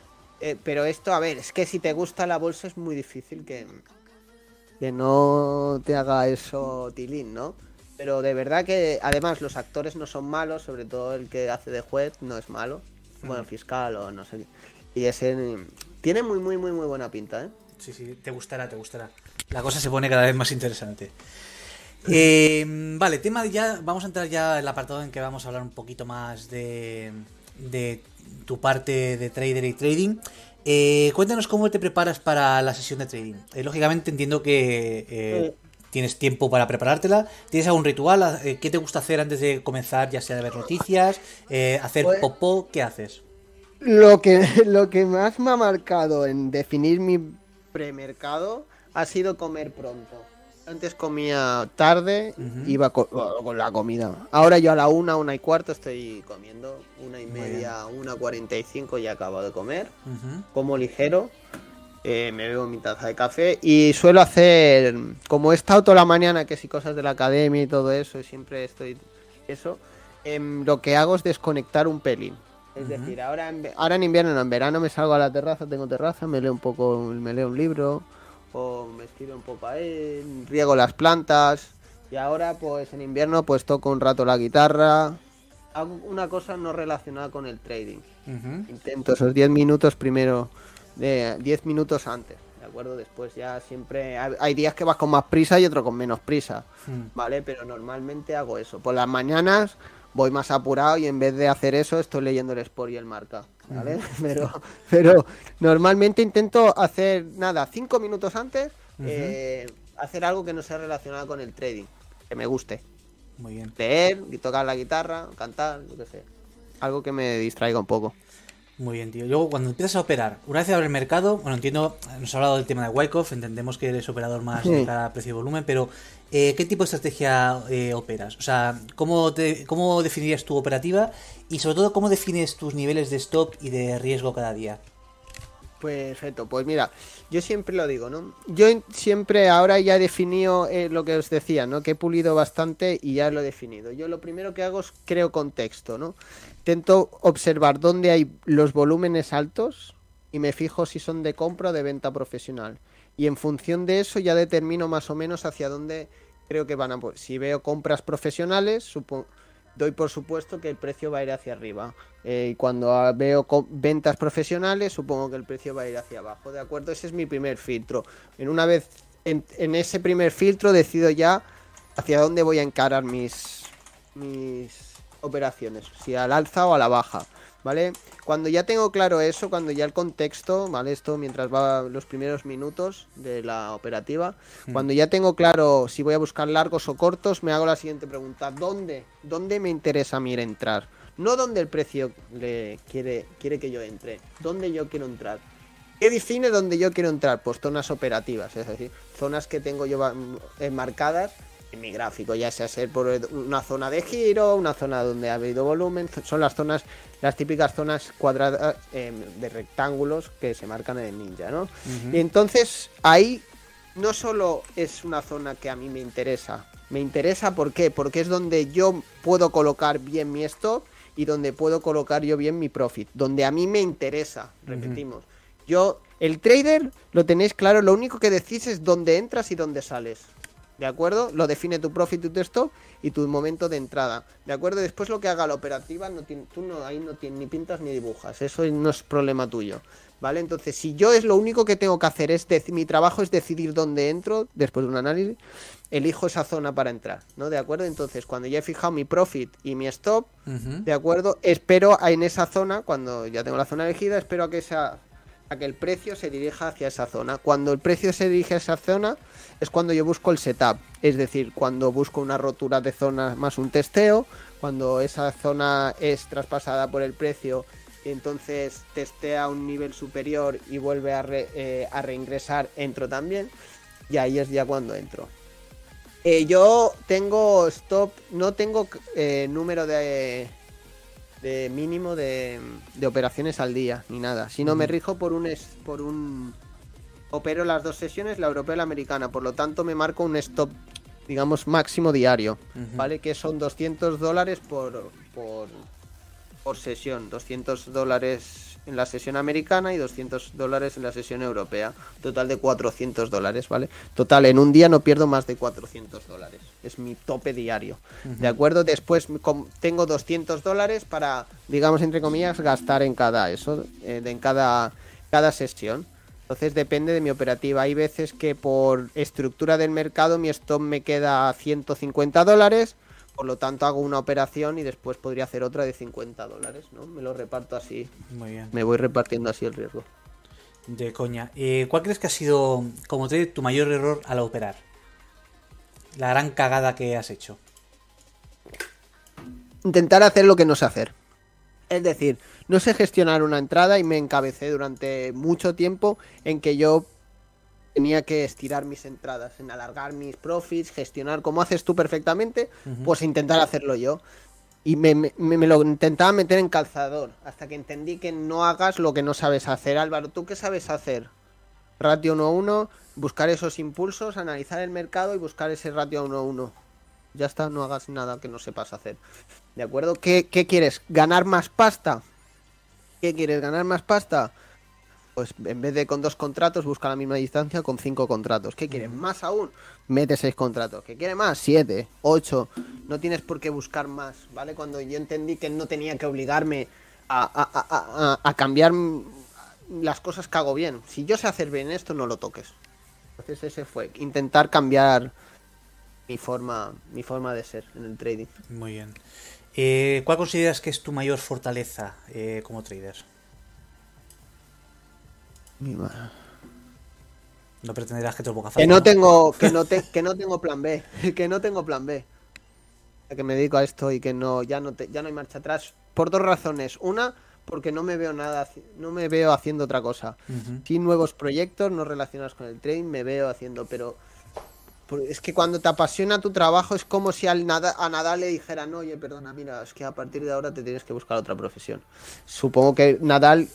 pero esto, a ver, es que si te gusta la bolsa es muy difícil que, que no te haga eso tilín, ¿no? Pero de verdad que, además, los actores no son malos, sobre todo el que hace de juez no es malo. Bueno, fiscal o no sé. Y ese tiene muy, muy, muy, muy buena pinta, ¿eh? Sí, sí, te gustará, te gustará. La cosa se pone cada vez más interesante. Eh, vale, tema ya. Vamos a entrar ya en el apartado en que vamos a hablar un poquito más de, de tu parte de trader y trading. Eh, cuéntanos cómo te preparas para la sesión de trading. Eh, lógicamente entiendo que tienes tiempo para preparártela. ¿Tienes algún ritual? Eh, ¿Qué te gusta hacer antes de comenzar, ya sea de ver noticias, eh, hacer pues, popó? ¿Qué haces? Lo que, lo que más me ha marcado en definir mi premercado ha sido comer pronto. Antes comía tarde, iba con, la comida. Ahora yo a la una, una y cuarto estoy comiendo. Una y media, una cuarenta y cinco ya acabo de comer. Como ligero. Eh, me bebo mi taza de café y suelo hacer, como he estado toda la mañana, que si cosas de la academia y todo eso, y siempre estoy eso, em, lo que hago es desconectar un pelín. Es decir, ahora en, ahora en invierno, no, en verano me salgo a la terraza, tengo terraza, me leo un poco, me leo un libro, o me estiro un poco ahí, riego las plantas, y ahora pues en invierno pues toco un rato la guitarra, hago una cosa no relacionada con el trading. Intento esos 10 minutos primero de 10 minutos antes, ¿de acuerdo? Después ya siempre hay días que vas con más prisa y otros con menos prisa, hmm. ¿vale? Pero normalmente hago eso. Por las mañanas voy más apurado y en vez de hacer eso estoy leyendo el Sport y el Marca, ¿vale? Hmm. Pero, pero normalmente intento hacer nada, 5 minutos antes eh, hacer algo que no sea relacionado con el trading, que me guste. Muy bien. Leer, y tocar la guitarra, cantar, lo que sé. Algo que me distraiga un poco. Muy bien, tío. Luego, cuando empiezas a operar, una vez abre el mercado, bueno, entiendo, nos ha hablado del tema de Wyckoff, entendemos que eres operador más Sí. de precio y volumen, pero eh, ¿qué tipo de estrategia eh, operas? O sea, ¿cómo, te- ¿cómo definirías tu operativa? Y sobre todo, ¿cómo defines tus niveles de stop y de riesgo cada día? Perfecto, pues mira, yo siempre lo digo, ¿no? Yo siempre ahora ya he definido eh, lo que os decía, ¿no? Que he pulido bastante y ya lo he definido. Yo lo primero que hago es creo contexto, ¿no? Intento observar dónde hay los volúmenes altos y me fijo si son de compra o de venta profesional. Y en función de eso ya determino más o menos hacia dónde creo que van a... po- Si veo compras profesionales, supo- doy por supuesto que el precio va a ir hacia arriba. Eh, cuando veo ventas profesionales, supongo que el precio va a ir hacia abajo. ¿De acuerdo? Ese es mi primer filtro. En una vez en, en ese primer filtro decido ya hacia dónde voy a encarar mis, mis operaciones, si al alza o a la baja. ¿Vale? Cuando ya tengo claro eso, cuando ya el contexto, ¿vale? Esto mientras va los primeros minutos de la operativa, cuando ya tengo claro si voy a buscar largos o cortos, me hago la siguiente pregunta. ¿Dónde? ¿Dónde me interesa a mí ir a entrar? No donde el precio le quiere, quiere que yo entre, ¿dónde yo quiero entrar? ¿Qué define dónde yo quiero entrar? Pues zonas operativas, es decir, zonas que tengo yo va- enmarcadas en mi gráfico, ya sea ser por una zona de giro, una zona donde ha habido volumen, son las zonas, las típicas zonas cuadradas eh, de rectángulos que se marcan en el ninja, ¿no? Y entonces ahí no solo es una zona que a mí me interesa, me interesa ¿por qué? Porque es donde yo puedo colocar bien mi stop y donde puedo colocar yo bien mi profit, donde a mí me interesa, repetimos. Yo, el trader, lo tenéis claro, lo único que decís es dónde entras y dónde sales. ¿De acuerdo? Lo define tu profit y tu stop y tu momento de entrada. ¿De acuerdo? Después lo que haga la operativa, no tiene, tú no, ahí no tienes ni pintas ni dibujas. Eso no es problema tuyo. ¿Vale? Entonces, si yo es lo único que tengo que hacer, es mi trabajo es decidir dónde entro, después de un análisis, elijo esa zona para entrar. ¿No? ¿De acuerdo? Entonces, cuando ya he fijado mi profit y mi stop. ¿De acuerdo? Espero en esa zona, cuando ya tengo la zona elegida, espero a que, esa, a que el precio se dirija hacia esa zona. Cuando el precio se dirige a esa zona, es cuando yo busco el setup. Es decir, cuando busco una rotura de zona más un testeo, cuando esa zona es traspasada por el precio, entonces testea un nivel superior y vuelve a, re- eh, reingresar, entro también. Y ahí es ya cuando entro. Eh, yo tengo stop, no tengo eh, número de, de mínimo de, de operaciones al día, ni nada. Sino me rijo por un, es- por un... Opero las dos sesiones, la europea y la americana. Por lo tanto, me marco un stop, digamos, máximo diario. ¿Vale? Que son 200 dólares por, por, por sesión. 200 dólares en la sesión americana y 200 dólares en la sesión europea. Total de 400 dólares, ¿vale? Total, en un día no pierdo más de 400 dólares. Es mi tope diario. ¿De acuerdo? Después tengo 200 dólares para, digamos, entre comillas, gastar en cada eso, eh, en cada, cada sesión. Entonces depende de mi operativa. Hay veces que por estructura del mercado mi stop me queda a 150 dólares. Por lo tanto hago una operación y después podría hacer otra de 50 dólares, ¿no? Me lo reparto así. Muy bien. Me voy repartiendo así el riesgo. De coña. Eh, ¿Cuál crees que ha sido, como trader, tu mayor error al operar? La gran cagada que has hecho. Intentar hacer lo que no sé hacer. Es decir, no sé gestionar una entrada y me encabecé durante mucho tiempo en que yo tenía que estirar mis entradas, en alargar mis profits, gestionar como haces tú perfectamente, pues intentar hacerlo yo. Y me, me- me lo intentaba meter en calzador, hasta que entendí que no hagas lo que no sabes hacer. Álvaro, ¿tú qué sabes hacer? Ratio 1-1, buscar esos impulsos, analizar el mercado y buscar ese ratio 1-1. Ya está, no hagas nada que no sepas hacer. ¿De acuerdo? ¿Qué, qué quieres? ¿Ganar más pasta? ¿Qué quieres? ¿Ganar más pasta? Pues en vez de con dos contratos, busca la misma distancia con cinco contratos. ¿Qué quieres? Más aún, mete seis contratos. ¿Qué quiere más? Siete, ocho. No tienes por qué buscar más, ¿vale? Cuando yo entendí que no tenía que obligarme a, a- a- a- a cambiar las cosas que hago bien. Si yo sé hacer bien esto, no lo toques. Entonces ese fue, intentar cambiar mi forma, mi forma de ser en el trading. Muy bien. Eh, ¿Cuál consideras que es tu mayor fortaleza eh, como trader? No pretenderás que te lo ponga Que no tengo, que no, te- que no tengo plan B, que no tengo plan B. Que me dedico a esto y que no, ya no te- ya no hay marcha atrás. Por dos razones. Una, porque no me veo nada, no me veo haciendo otra cosa. Ujú. Sin nuevos proyectos no relacionados con el trading, me veo haciendo, pero es que cuando te apasiona tu trabajo es como si al Nada- a Nadal le dijeran, oye, perdona, mira, es que a partir de ahora te tienes que buscar otra profesión. Supongo que Nadal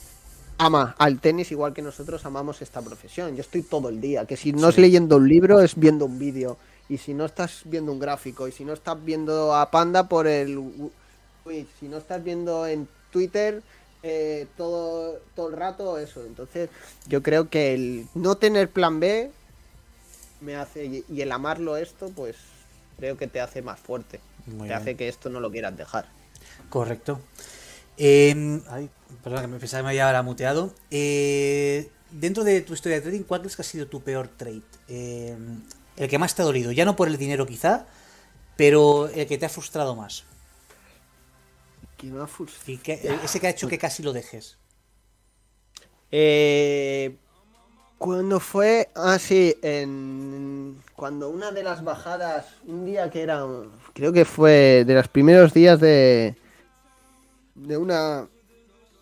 ama al tenis igual que nosotros amamos esta profesión. Yo estoy todo el día, que si no es leyendo un libro es viendo un vídeo. Y si no estás viendo un gráfico, y si no estás viendo a Panda por el Twitch, si no estás viendo en Twitter eh, todo, todo el rato eso. Entonces, yo creo que el no tener plan B me hace, y- y el amarlo esto, pues creo que te hace más fuerte. Muy te bien. hace que esto no lo quieras dejar. Correcto. Eh, ay, perdona, que me pensaba que me había ahora muteado. Eh, dentro de tu historia de trading, ¿cuál crees que ha sido tu peor trade? Eh, el que más te ha dolido. Ya no por el dinero quizá, pero el que te ha frustrado más. Que me ha frus- Y que- ese que ha hecho que casi lo dejes. Eh, cuando fue, ah sí, en, cuando una de las bajadas, un día que era, creo que fue de los primeros días de, de una,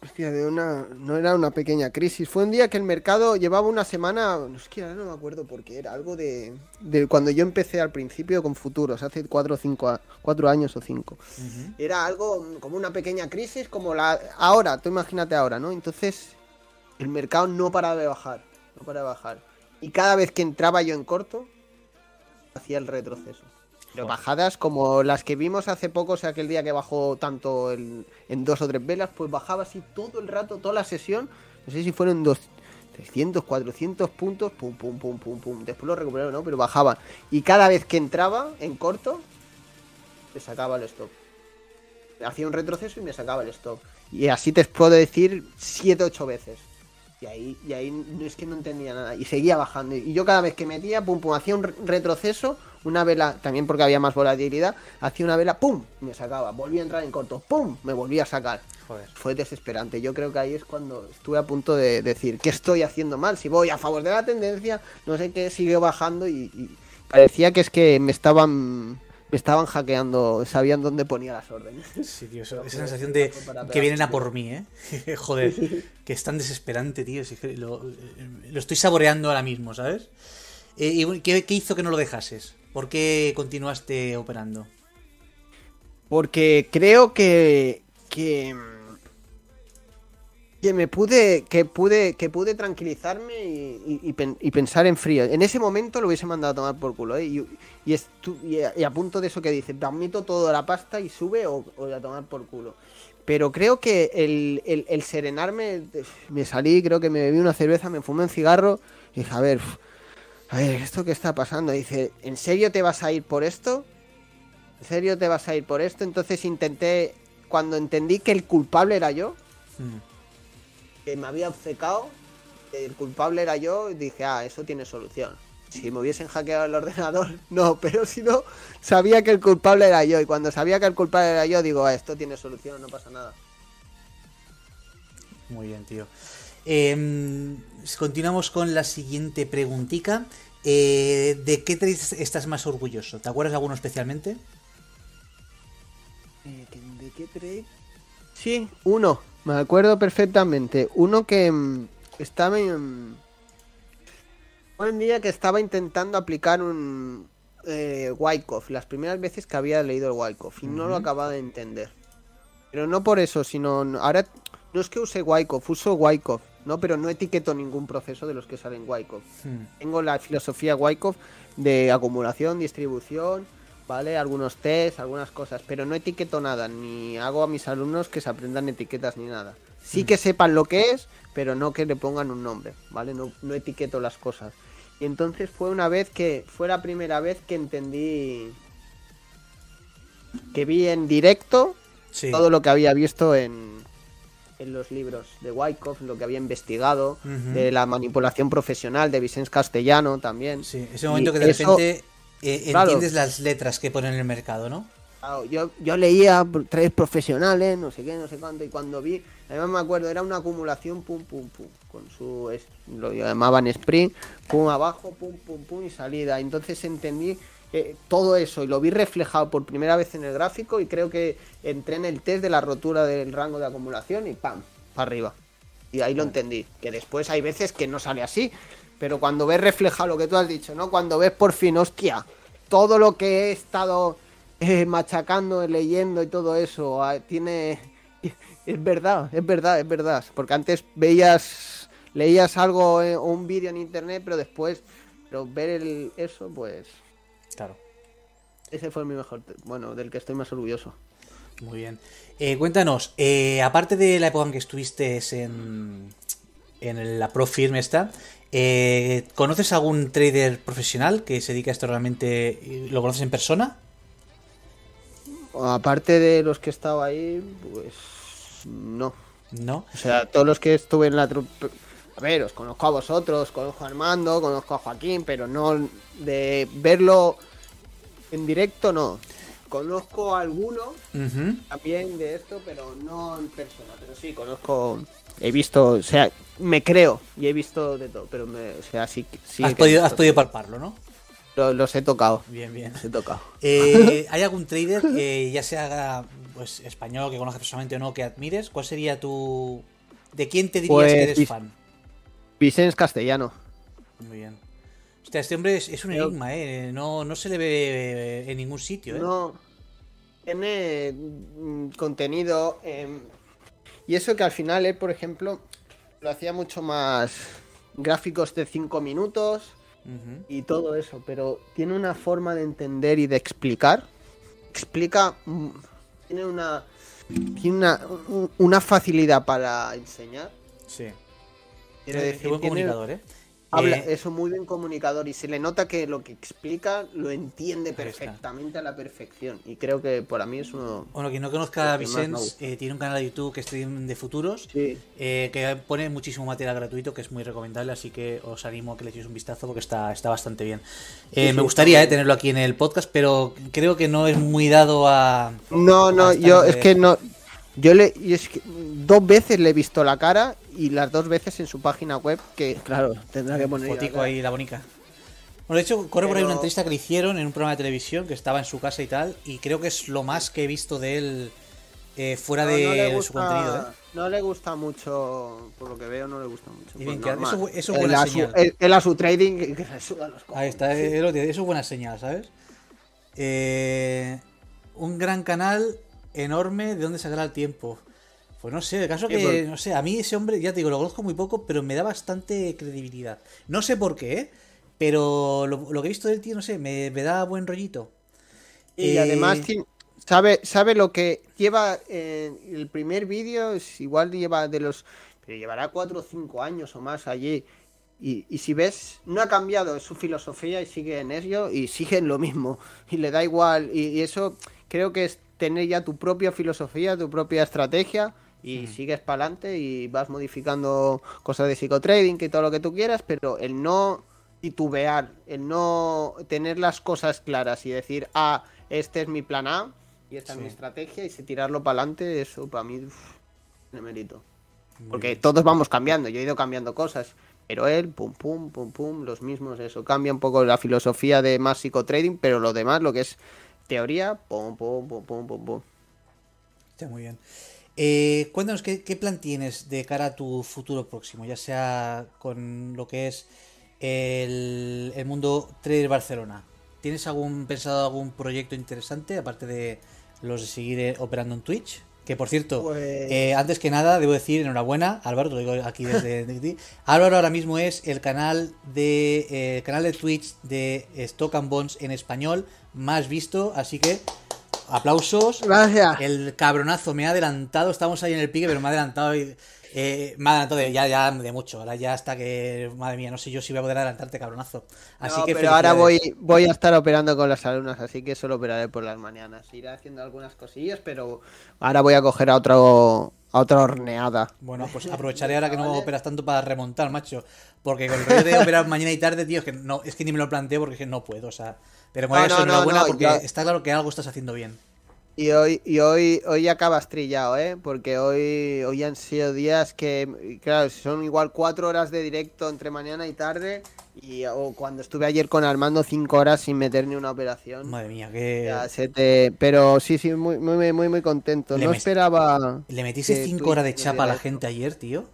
hostia, de una, no era una pequeña crisis, fue un día que el mercado llevaba una semana, no es que ahora no me acuerdo porque era algo de, de cuando yo empecé al principio con futuros, hace cuatro o cinco, a- cuatro años o cinco. Era algo como una pequeña crisis, como la ahora, tú imagínate ahora, ¿no? Entonces, el mercado no paraba de bajar, no paraba de bajar. Y cada vez que entraba yo en corto, hacía el retroceso. Pero bajadas como las que vimos hace poco, o sea, aquel día que bajó tanto el- en dos o tres velas, pues bajaba así todo el rato, toda la sesión. No sé si fueron dos, 300, 400 puntos, pum, pum, pum, pum, pum. Después lo recuperaron, ¿no? Pero bajaba. Y cada vez que entraba en corto, le sacaba el stop. Hacía un retroceso y me sacaba el stop. Y así te puedo decir 7, 8 veces. Y ahí, y ahí no es que no entendía nada. Y seguía bajando. Y yo cada vez que metía, pum, pum, hacía un re- retroceso, una vela, también porque había más volatilidad, hacía una vela, pum, me sacaba. Volvía a entrar en corto, pum, me volvía a sacar. Joder. Fue desesperante. Yo creo que ahí es cuando estuve a punto de decir, ¿qué estoy haciendo mal? Si voy a favor de la tendencia, no sé qué, sigue bajando y, y parecía que es que me estaban... Estaban hackeando, sabían dónde ponía las órdenes. Sí, tío, eso- esa sensación de que vienen a por mí, ¿eh? Joder, que es tan desesperante, tío. si es que lo, lo estoy saboreando ahora mismo, ¿sabes? Eh, y ¿qué, qué hizo que no lo dejases? ¿Por qué continuaste operando? Porque creo que. que. Que me pude. que pude. que pude tranquilizarme y, y- pen- y pensar en frío. En ese momento lo hubiese mandado a tomar por culo, ¿eh? Y, a, y a punto de eso que dice, admito toda la pasta y sube o, o a tomar por culo. Pero creo que el, el- serenarme, me salí, creo que me bebí una cerveza, me fumé un cigarro y dije, a ver, a ver, ¿esto qué está pasando? Dice, ¿en serio te vas a ir por esto? ¿En serio te vas a ir por esto? Entonces intenté, cuando entendí que el culpable era yo, Mm, que me había obcecado, el culpable era yo, y dije, ah, eso tiene solución. Si me hubiesen hackeado el ordenador, no, pero si no, sabía que el culpable era yo. Y cuando sabía que el culpable era yo, digo, ah, esto tiene solución, no pasa nada. Muy bien, tío. Eh, continuamos con la siguiente preguntica. Eh, ¿De qué trade estás más orgulloso? ¿Te acuerdas de alguno especialmente? Eh, ¿que- ¿De qué trade? Sí, uno, me acuerdo perfectamente. Uno que mm, estaba en. Un día que estaba intentando aplicar un eh, Wyckoff, las primeras veces que había leído el Wyckoff, y no lo acababa de entender. Pero no por eso, sino. no- Ahora no es que use Wyckoff, uso Wyckoff, ¿no? Pero no etiqueto ningún proceso de los que salen Wyckoff. Hmm, Tengo la filosofía Wyckoff de acumulación, distribución, ¿vale? Algunos test, algunas cosas, pero no etiqueto nada, ni hago a mis alumnos que se aprendan etiquetas ni nada. Sí que sepan lo que es, pero no que le pongan un nombre, ¿vale? No, no etiqueto las cosas. Y entonces fue una vez que, fue la primera vez que entendí, que vi en directo Sí. todo lo que había visto en, en los libros de Wyckoff, lo que había investigado, de la manipulación profesional de Vicente Castellano también. Sí, ese momento Y que de eso- repente eh, claro. entiendes las letras que ponen en el mercado, ¿no? Claro, yo, yo leía tres profesionales, no sé qué, no sé cuánto, y cuando vi, además me acuerdo, era una acumulación, pum, pum, pum. con su, lo llamaban sprint, pum abajo, pum, pum, pum y salida. Entonces entendí eh, todo eso y lo vi reflejado por primera vez en el gráfico y creo que entré en el test de la rotura del rango de acumulación y pam, para arriba. Y ahí lo entendí, que después hay veces que no sale así, pero cuando ves reflejado lo que tú has dicho, ¿no? Cuando ves por fin, hostia, todo lo que he estado eh, machacando, leyendo y todo eso, ah, tiene... Es verdad, es verdad, es verdad. Porque antes veías, leías algo eh, o un vídeo en internet, pero después, pero ver el, eso, pues... Claro. Ese fue mi mejor, bueno, del que estoy más orgulloso. Muy bien. Eh, cuéntanos, eh, aparte de la época en que estuviste en, en la Pro Firm esta, eh, ¿conoces algún trader profesional que se dedica a esto realmente? y ¿Lo conoces en persona? Aparte de los que he estado ahí, pues no. No. O sea, todos los que estuve en la trupe... A ver, os conozco a vosotros, conozco a Armando, conozco a Joaquín, pero no de verlo en directo, no. Conozco alguno también de esto, pero no en persona. Pero sí, conozco... He visto, o sea, me creo y he visto de todo, pero me, o sea, sí, que- sí has, que podido, has podido palparlo, ¿no? Lo- los he tocado, Bien, bien. los he tocado. Eh, ¿Hay algún trader, eh, ya sea pues, español, que conozcas personalmente o no, que admires? ¿Cuál sería tu... ¿De quién te dirías Pues, que eres Vic- fan? Vicens Castellano. Muy bien. Hostia, este hombre es, es un enigma, ¿eh? No, no se le ve en ningún sitio, ¿eh? No. Tiene mm, contenido. em, y eso que al final él, por ejemplo, lo hacía mucho más gráficos de 5 minutos y todo eso. Pero tiene una forma de entender y de explicar. Explica. mm, Tiene una. Tiene una, un- una facilidad para enseñar. Sí. Quiero Es decir, buen tiene- comunicador, ¿eh? Habla, Eh, es un muy buen comunicador y se le nota que lo que explica lo entiende perfectamente a la perfección. Y creo que para mí es uno. Bueno, quien no conozca a me Vicens, eh, tiene un canal de YouTube que es de Futuros, Sí. eh, que pone muchísimo material gratuito, que es muy recomendable, así que os animo a que le echéis un vistazo porque está, está bastante bien. Eh, Sí, me gustaría eh, muy bien. tenerlo aquí en el podcast, pero creo que no es muy dado a... No, no, yo es que no. Yo le. y es que dos veces le he visto la cara y las dos veces en su página web, que claro, tendrá que poner. fotico la- ahí, la bonica. Bueno, de hecho, corre por ahí una entrevista que le hicieron en un programa de televisión que estaba en su casa y tal, y creo que es lo más que he visto de él eh, fuera No, de, su contenido, ¿eh? No le gusta mucho, por lo que veo, no le gusta mucho. Y pues bien, eso- eso es buena a su- señal. él- él a su trading que, le suda los cojones. Ahí está, eh, eso es buena señal, ¿sabes? Eh, un gran canal enorme, ¿de dónde sacará el tiempo? Pues no sé, el caso que, no sé, a mí ese hombre, ya te digo, lo conozco muy poco, pero me da bastante credibilidad. No sé por qué, ¿eh? pero lo, lo que he visto del tío, no sé, me, me da buen rollito. Y Eh, además tiene- sabe, sabe lo que lleva en el primer vídeo, es igual lleva de los. Pero llevará 4 o 5 años o más allí. Y, y si ves, no ha cambiado su filosofía y sigue en ello y sigue en lo mismo. Y le da igual. Y, y eso creo que es tener ya tu propia filosofía, tu propia estrategia. Y sigues para adelante y vas modificando cosas de psicotrading y todo lo que tú quieras, pero el no titubear, el no tener las cosas claras y decir, ah, este es mi plan A y esta Sí. es mi estrategia y si tirarlo para adelante, eso para mí uf, mérito. Muy Porque todos vamos cambiando, yo he ido cambiando cosas, pero él, pum, pum, pum, pum, los mismos, eso cambia un poco la filosofía de más psicotrading, pero lo demás, lo que es teoría, pum, pum, pum, pum, pum, pum. Está muy bien. Eh, cuéntanos ¿qué, plan tienes de cara a tu futuro próximo, ya sea con lo que es el, el mundo Trader Barcelona. ¿Tienes algún pensado algún proyecto interesante aparte de los de seguir eh, operando en Twitch? Que por cierto, Pues- eh, antes que nada, debo decir enhorabuena, Álvaro, te lo digo aquí desde de ti. Álvaro ahora mismo es el canal de eh, el canal de Twitch de Stock and Bonds en español más visto, así que aplausos. Gracias. El cabronazo me ha adelantado, estamos ahí en el pique, pero me ha adelantado y, eh, adelantado de, ya, ya de mucho. Ahora ya hasta que, madre mía, no sé yo si voy a poder adelantarte, cabronazo. Así No, que pero ahora voy, voy a estar operando con las alumnas, así que solo operaré por las mañanas. Iré haciendo algunas cosillas, pero ahora voy a coger a otro a otra horneada. Bueno, pues aprovecharé ahora que no operas tanto para remontar, macho. Porque con el rollo de operar mañana y tarde, tío, es que no, es que ni me lo planteo porque es que no puedo, o sea. Pero me voy No, a no, enhorabuena porque está claro que algo estás haciendo bien. Y hoy, y hoy, hoy acabas trillado, ¿eh? Porque hoy, hoy han sido días que, claro, son igual cuatro horas de directo entre mañana y tarde. Y o cuando estuve ayer con Armando, cinco horas sin meter ni una operación. Madre mía, te- Pero sí, sí, muy, muy, muy, muy contento. Le No esperaba ¿Le metiste cinco horas de chapa a la gente ayer, tío?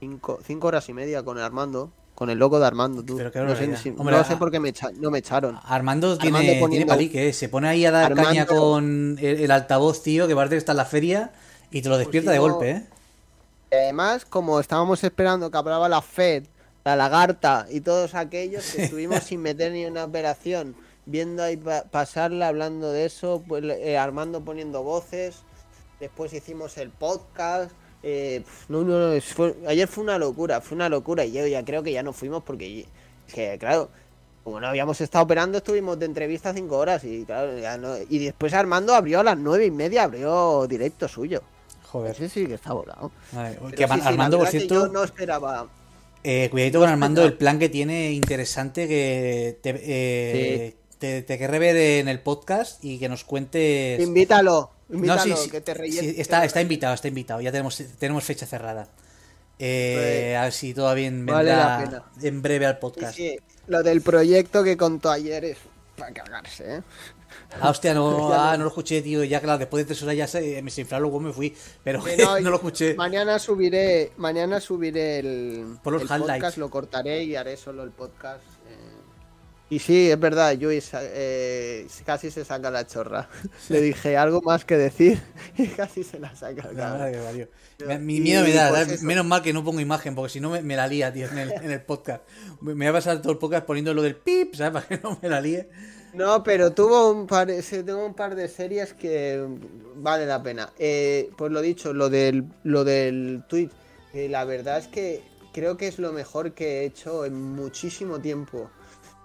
cinco, cinco horas y media con Armando. Con el loco de Armando, tú. Pero no sé, barbaridad. si- Hombre, no sé por qué me, echa- no me echaron. Armando tiene, Armando tiene poniendo- palique, ¿eh? Se pone ahí a dar Armando- caña con el, el altavoz, tío, que parece que está en la feria y te lo despierta de Pues sí, no- golpe, ¿eh? Además, como estábamos esperando que hablaba la Fed, la lagarta y todos aquellos que estuvimos sin meter ni una operación, viendo ahí pa- pasarla, hablando de eso, pues eh, Armando poniendo voces, después hicimos el podcast. Eh, no, no, no, fue- ayer fue una locura, fue una locura y yo ya creo que ya no fuimos porque, que claro, como no habíamos estado operando, estuvimos de entrevista cinco horas y claro, ya no, y después Armando abrió a las nueve y media, abrió directo suyo. Joder. Ese sí que está volado. Que sí, sí, Armando, por cierto, yo no esperaba. eh, cuidadito con Armando, el plan que tiene interesante que te, eh, te, te querré ver en el podcast y que nos cuentes... Invítalo, No, invítalo, sí, sí, que te rellene. sí, está, está invitado, está invitado. Ya tenemos, tenemos fecha cerrada. Eh, Pues, a ver si todo bien vale vendrá pena. en breve al podcast. lo del proyecto que contó ayer es para cagarse, ¿eh? Ah, hostia, no, ah, no- no lo escuché, tío. Ya, claro, después de tres horas ya se, me inflaron luego me fui. Pero no, no, lo escuché. Mañana subiré, mañana subiré el, Por los el podcast, lo cortaré y haré solo el podcast. Y sí, es verdad, Luis eh, casi se saca la chorra. Le dije algo más que decir y casi se la saca. Madre. Pero- Mi miedo me da, pues, menos mal que no pongo imagen, porque si no me, me la lía, tío, en el, en el podcast. Me voy a pasar todo el podcast poniendo lo del pip, ¿sabes? Para que no me la líe. No, pero tuvo un par, tengo un par de series que vale la pena. Eh, pues lo dicho, lo del, lo del tweet, eh, la verdad es que creo que es lo mejor que he hecho en muchísimo tiempo.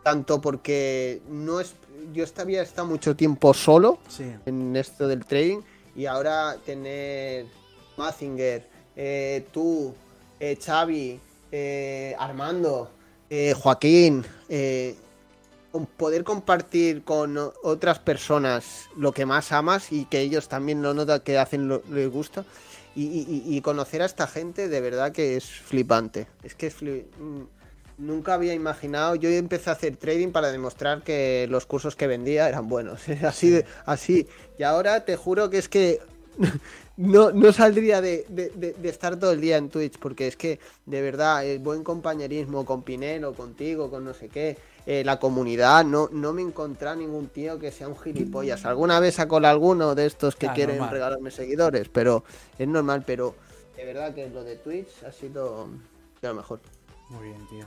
Tanto porque no es, yo había estado mucho tiempo solo Sí. en esto del trading y ahora tener Mazinger, eh, tú, eh, Xavi, eh, Armando, eh, Joaquín, poder compartir con otras personas lo que más amas y que ellos también lo notan que hacen lo les gusta y, y- y conocer a esta gente de verdad que es flipante. Es que es fli- mm, nunca había imaginado. Yo empecé a hacer trading para demostrar que los cursos que vendía eran buenos. Así de, así. Y ahora te juro que es que no, no saldría de, de- de- estar todo el día en Twitch, porque es que de verdad el buen compañerismo con Pinelo, contigo, con no sé qué, eh, la comunidad, no, no me encontré ningún tío que sea un gilipollas. Alguna vez saco alguno de estos que Ah, quieren normal. regalarme seguidores, pero es normal, pero de verdad que lo de Twitch ha sido de lo mejor. Muy bien, tío.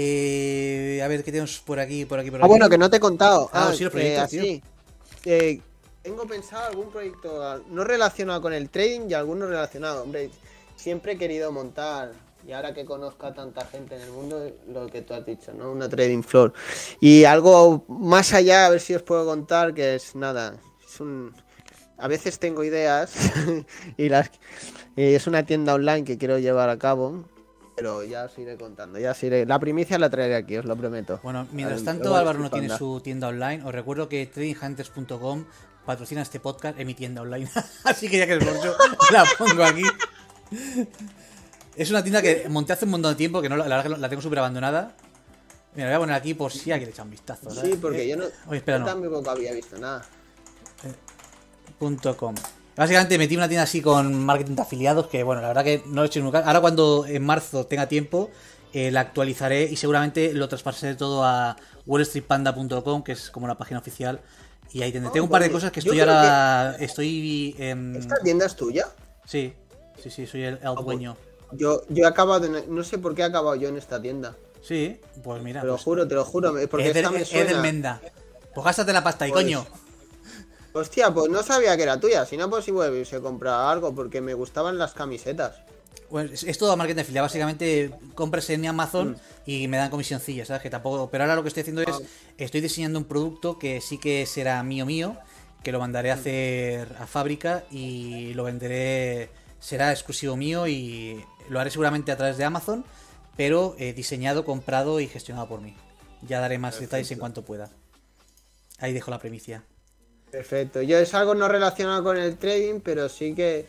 Eh, a ver, ¿qué tenemos por aquí, por aquí, por Ah, aquí? bueno, que no te he contado. Ah, Ah, sí, los que proyectos, así. que tengo pensado algún proyecto ah, no relacionado con el trading y alguno relacionado. Hombre, siempre he querido montar, y ahora que conozco a tanta gente en el mundo, lo que tú has dicho, ¿no? Una trading floor. Y algo más allá, a ver si os puedo contar, que es nada. Es un. A veces tengo ideas y las y es una tienda online que quiero llevar a cabo. Pero ya os iré contando, ya os iré. La primicia la traeré aquí, os lo prometo. Bueno, mientras tanto, Álvaro no tiene su tienda online. Os recuerdo que tradinghunters.com patrocina este podcast en mi tienda online. Así que ya que el bolso la pongo aquí. Es una tienda que monté hace un montón de tiempo, que no, la la verdad que la tengo súper abandonada. Mira, la voy a poner aquí por si alguien le echa un vistazo. Sí, porque Eh, yo no. Oye, espera, yo no. tampoco había visto nada. punto .com. Básicamente metí una tienda así con marketing de afiliados que, bueno, la verdad que no lo he hecho nunca. Ahora cuando en marzo tenga tiempo, eh, la actualizaré y seguramente lo traspasaré todo a wallstreetpanda.com, que es como la página oficial. Y ahí tendré. Oh, Tengo un par de cosas que estoy ahora... Estoy... em, ¿Esta tienda es tuya? Sí, sí, sí, soy el, el dueño. Yo, yo he acabado en- No sé por qué he acabado yo en esta tienda. Sí, pues mira. Te lo pues, juro, te lo juro. Porque es, del, esta me es del suena. Menda. Pues gástate la pasta ahí, Pues, coño. Hostia, pues no sabía que era tuya. Si no, pues igual hubiese comprado algo porque me gustaban las camisetas. Bueno, es, es todo marketing de afiliado. Básicamente compras en Amazon y me dan comisioncilla, ¿sabes? Que tampoco. Pero ahora lo que estoy haciendo es. Ah. Estoy diseñando un producto que sí que será mío mío. Que lo mandaré a hacer a fábrica y lo venderé. Será exclusivo mío y lo haré seguramente a través de Amazon. Pero eh, diseñado, comprado y gestionado por mí. Ya daré más detalles en cuanto pueda. Ahí dejo la primicia. Perfecto. Yo es algo no relacionado con el trading, pero sí que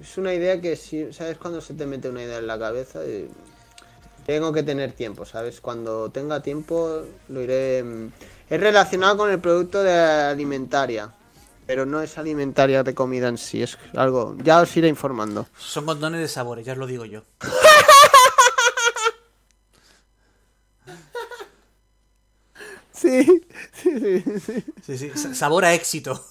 es una idea que sí, ¿sabes? Cuando se te mete una idea en la cabeza, y tengo que tener tiempo, ¿sabes? Cuando tenga tiempo lo iré... mm, Es relacionado con el producto de alimentaria, pero no es alimentaria de comida en sí, es algo... Ya os iré informando. Son condones de sabores, ya os lo digo yo. Sí, sí, sí, sí. Sí, sí. sa- Sabor a éxito.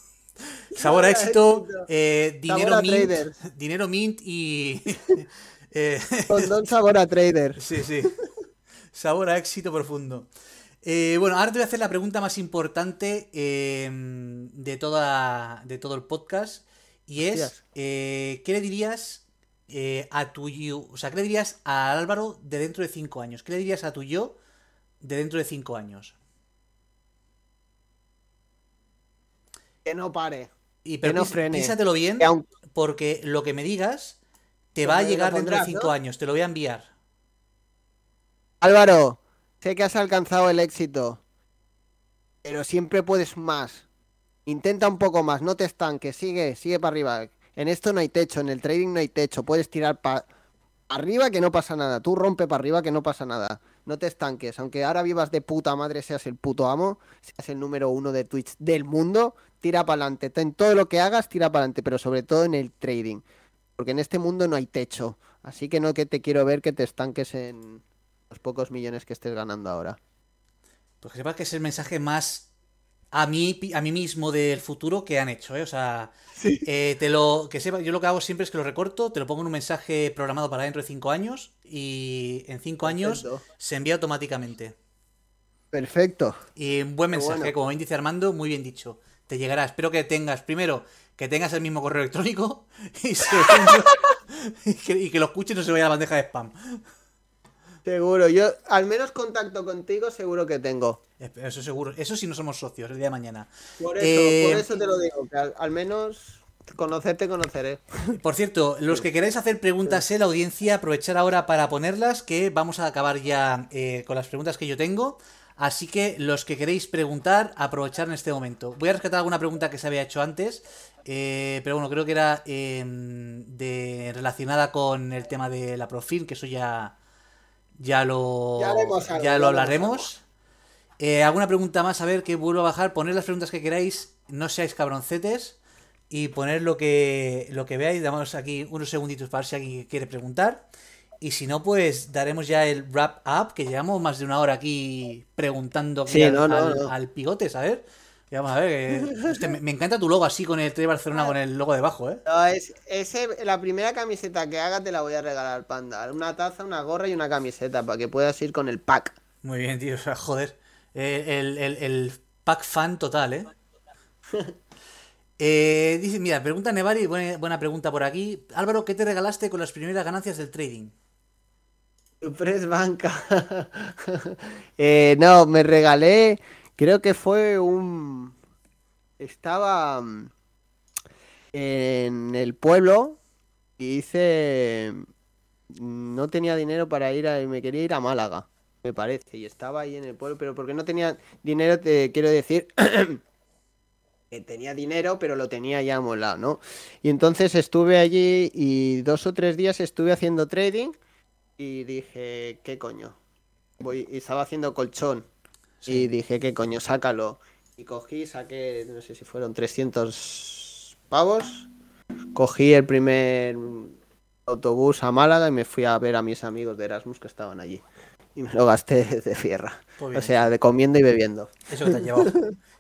Sabor a éxito, eh, dinero a mint, dinero mint y... eh, Condón sabor a trader. sí, sí. Sabor a éxito profundo. Eh, bueno, ahora te voy a hacer la pregunta más importante eh, de, toda, de todo el podcast. Y es, eh, ¿qué le dirías a tu yo? O sea, ¿qué le dirías a Álvaro de dentro de cinco años? ¿Qué le dirías a tu yo de dentro de cinco años? Que no pare. Y Que pero no frene. piénsatelo bien, porque lo que me digas te va a llegar dentro de cinco ¿no? años. Te lo voy a enviar. Álvaro, sé que has alcanzado el éxito, pero siempre puedes más. Intenta un poco más, no te estanques, sigue, sigue para arriba. En esto no hay techo, en el trading no hay techo, puedes tirar para arriba que no pasa nada, tú rompe para arriba que no pasa nada. No te estanques, aunque ahora vivas de puta madre, seas el puto amo, seas el número uno de Twitch del mundo, tira para adelante. En todo lo que hagas, tira para adelante, pero sobre todo en el trading. Porque en este mundo no hay techo. Así que no que te quiero ver que te estanques en los pocos millones que estés ganando ahora. Pues que sepas que es el mensaje más a mí, a mí mismo del futuro que han hecho, ¿eh? O sea, eh, te lo, que sepa, yo lo que hago siempre es que lo recorto, te lo pongo en un mensaje programado para dentro de cinco años y en cinco años se envía automáticamente. Perfecto. Y un buen mensaje, bueno. como bien dice Armando, muy bien dicho. Te llegará. Espero que tengas, primero, que tengas el mismo correo electrónico y segundo, y que, y que lo escuches y no se vaya a la bandeja de spam. Seguro, yo al menos contacto contigo seguro que tengo. Eso seguro. Eso si no somos socios el día de mañana. Por eso, Eh, por eso te lo digo, que al, al menos conocerte conoceré. Por cierto, los que queráis hacer preguntas en la audiencia, aprovechar ahora para ponerlas, que vamos a acabar ya eh, con las preguntas que yo tengo. Así que los que queréis preguntar, aprovechar en este momento. Voy a rescatar alguna pregunta que se había hecho antes, eh, pero bueno, creo que era eh, de, relacionada con el tema de la Profin, que eso ya, ya lo, Ya haremos algo, ya ya lo hablaremos. Eh, ¿Alguna pregunta más? A ver, que vuelvo a bajar. Poner las preguntas que queráis, no seáis cabroncetes. Y poner lo que, lo que veáis. Damos aquí unos segunditos para ver si alguien quiere preguntar. Y si no, pues daremos ya el wrap up, que llevamos más de una hora aquí preguntando aquí Sí, al, no, no, al- no. al pigote, ¿sabes? Y Vamos a ver, hostia, me, me encanta tu logo así con el 3 Barcelona con el logo debajo, ¿eh? No, es, ese, la primera camiseta que haga te la voy a regalar, panda. Una taza, una gorra y una camiseta para que puedas ir con el pack. Muy bien, tío, o sea, joder. El, el- el pack fan total, ¿eh? Eh, dice, mira, pregunta Nevari, buena, buena pregunta por aquí. Álvaro, ¿qué te regalaste con las primeras ganancias del trading? Press banca. Eh, no, me regalé, creo que fue un... Estaba mm, en el pueblo y hice... No tenía dinero para ir a... Me quería ir a Málaga, me parece. Y estaba ahí en el pueblo, pero porque no tenía dinero, te quiero decir... que tenía dinero, pero lo tenía ya molado, ¿no? Y entonces estuve allí y dos o tres días estuve haciendo trading y dije, ¿qué coño? Voy, y estaba haciendo colchón y dije, ¿qué coño? Sácalo. Y cogí, saqué, no sé si fueron 300 pavos. Cogí el primer autobús a Málaga y me fui a ver a mis amigos de Erasmus que estaban allí. Y me lo gasté de fierra. Pues O sea, de comiendo y bebiendo. Eso que te has llevado.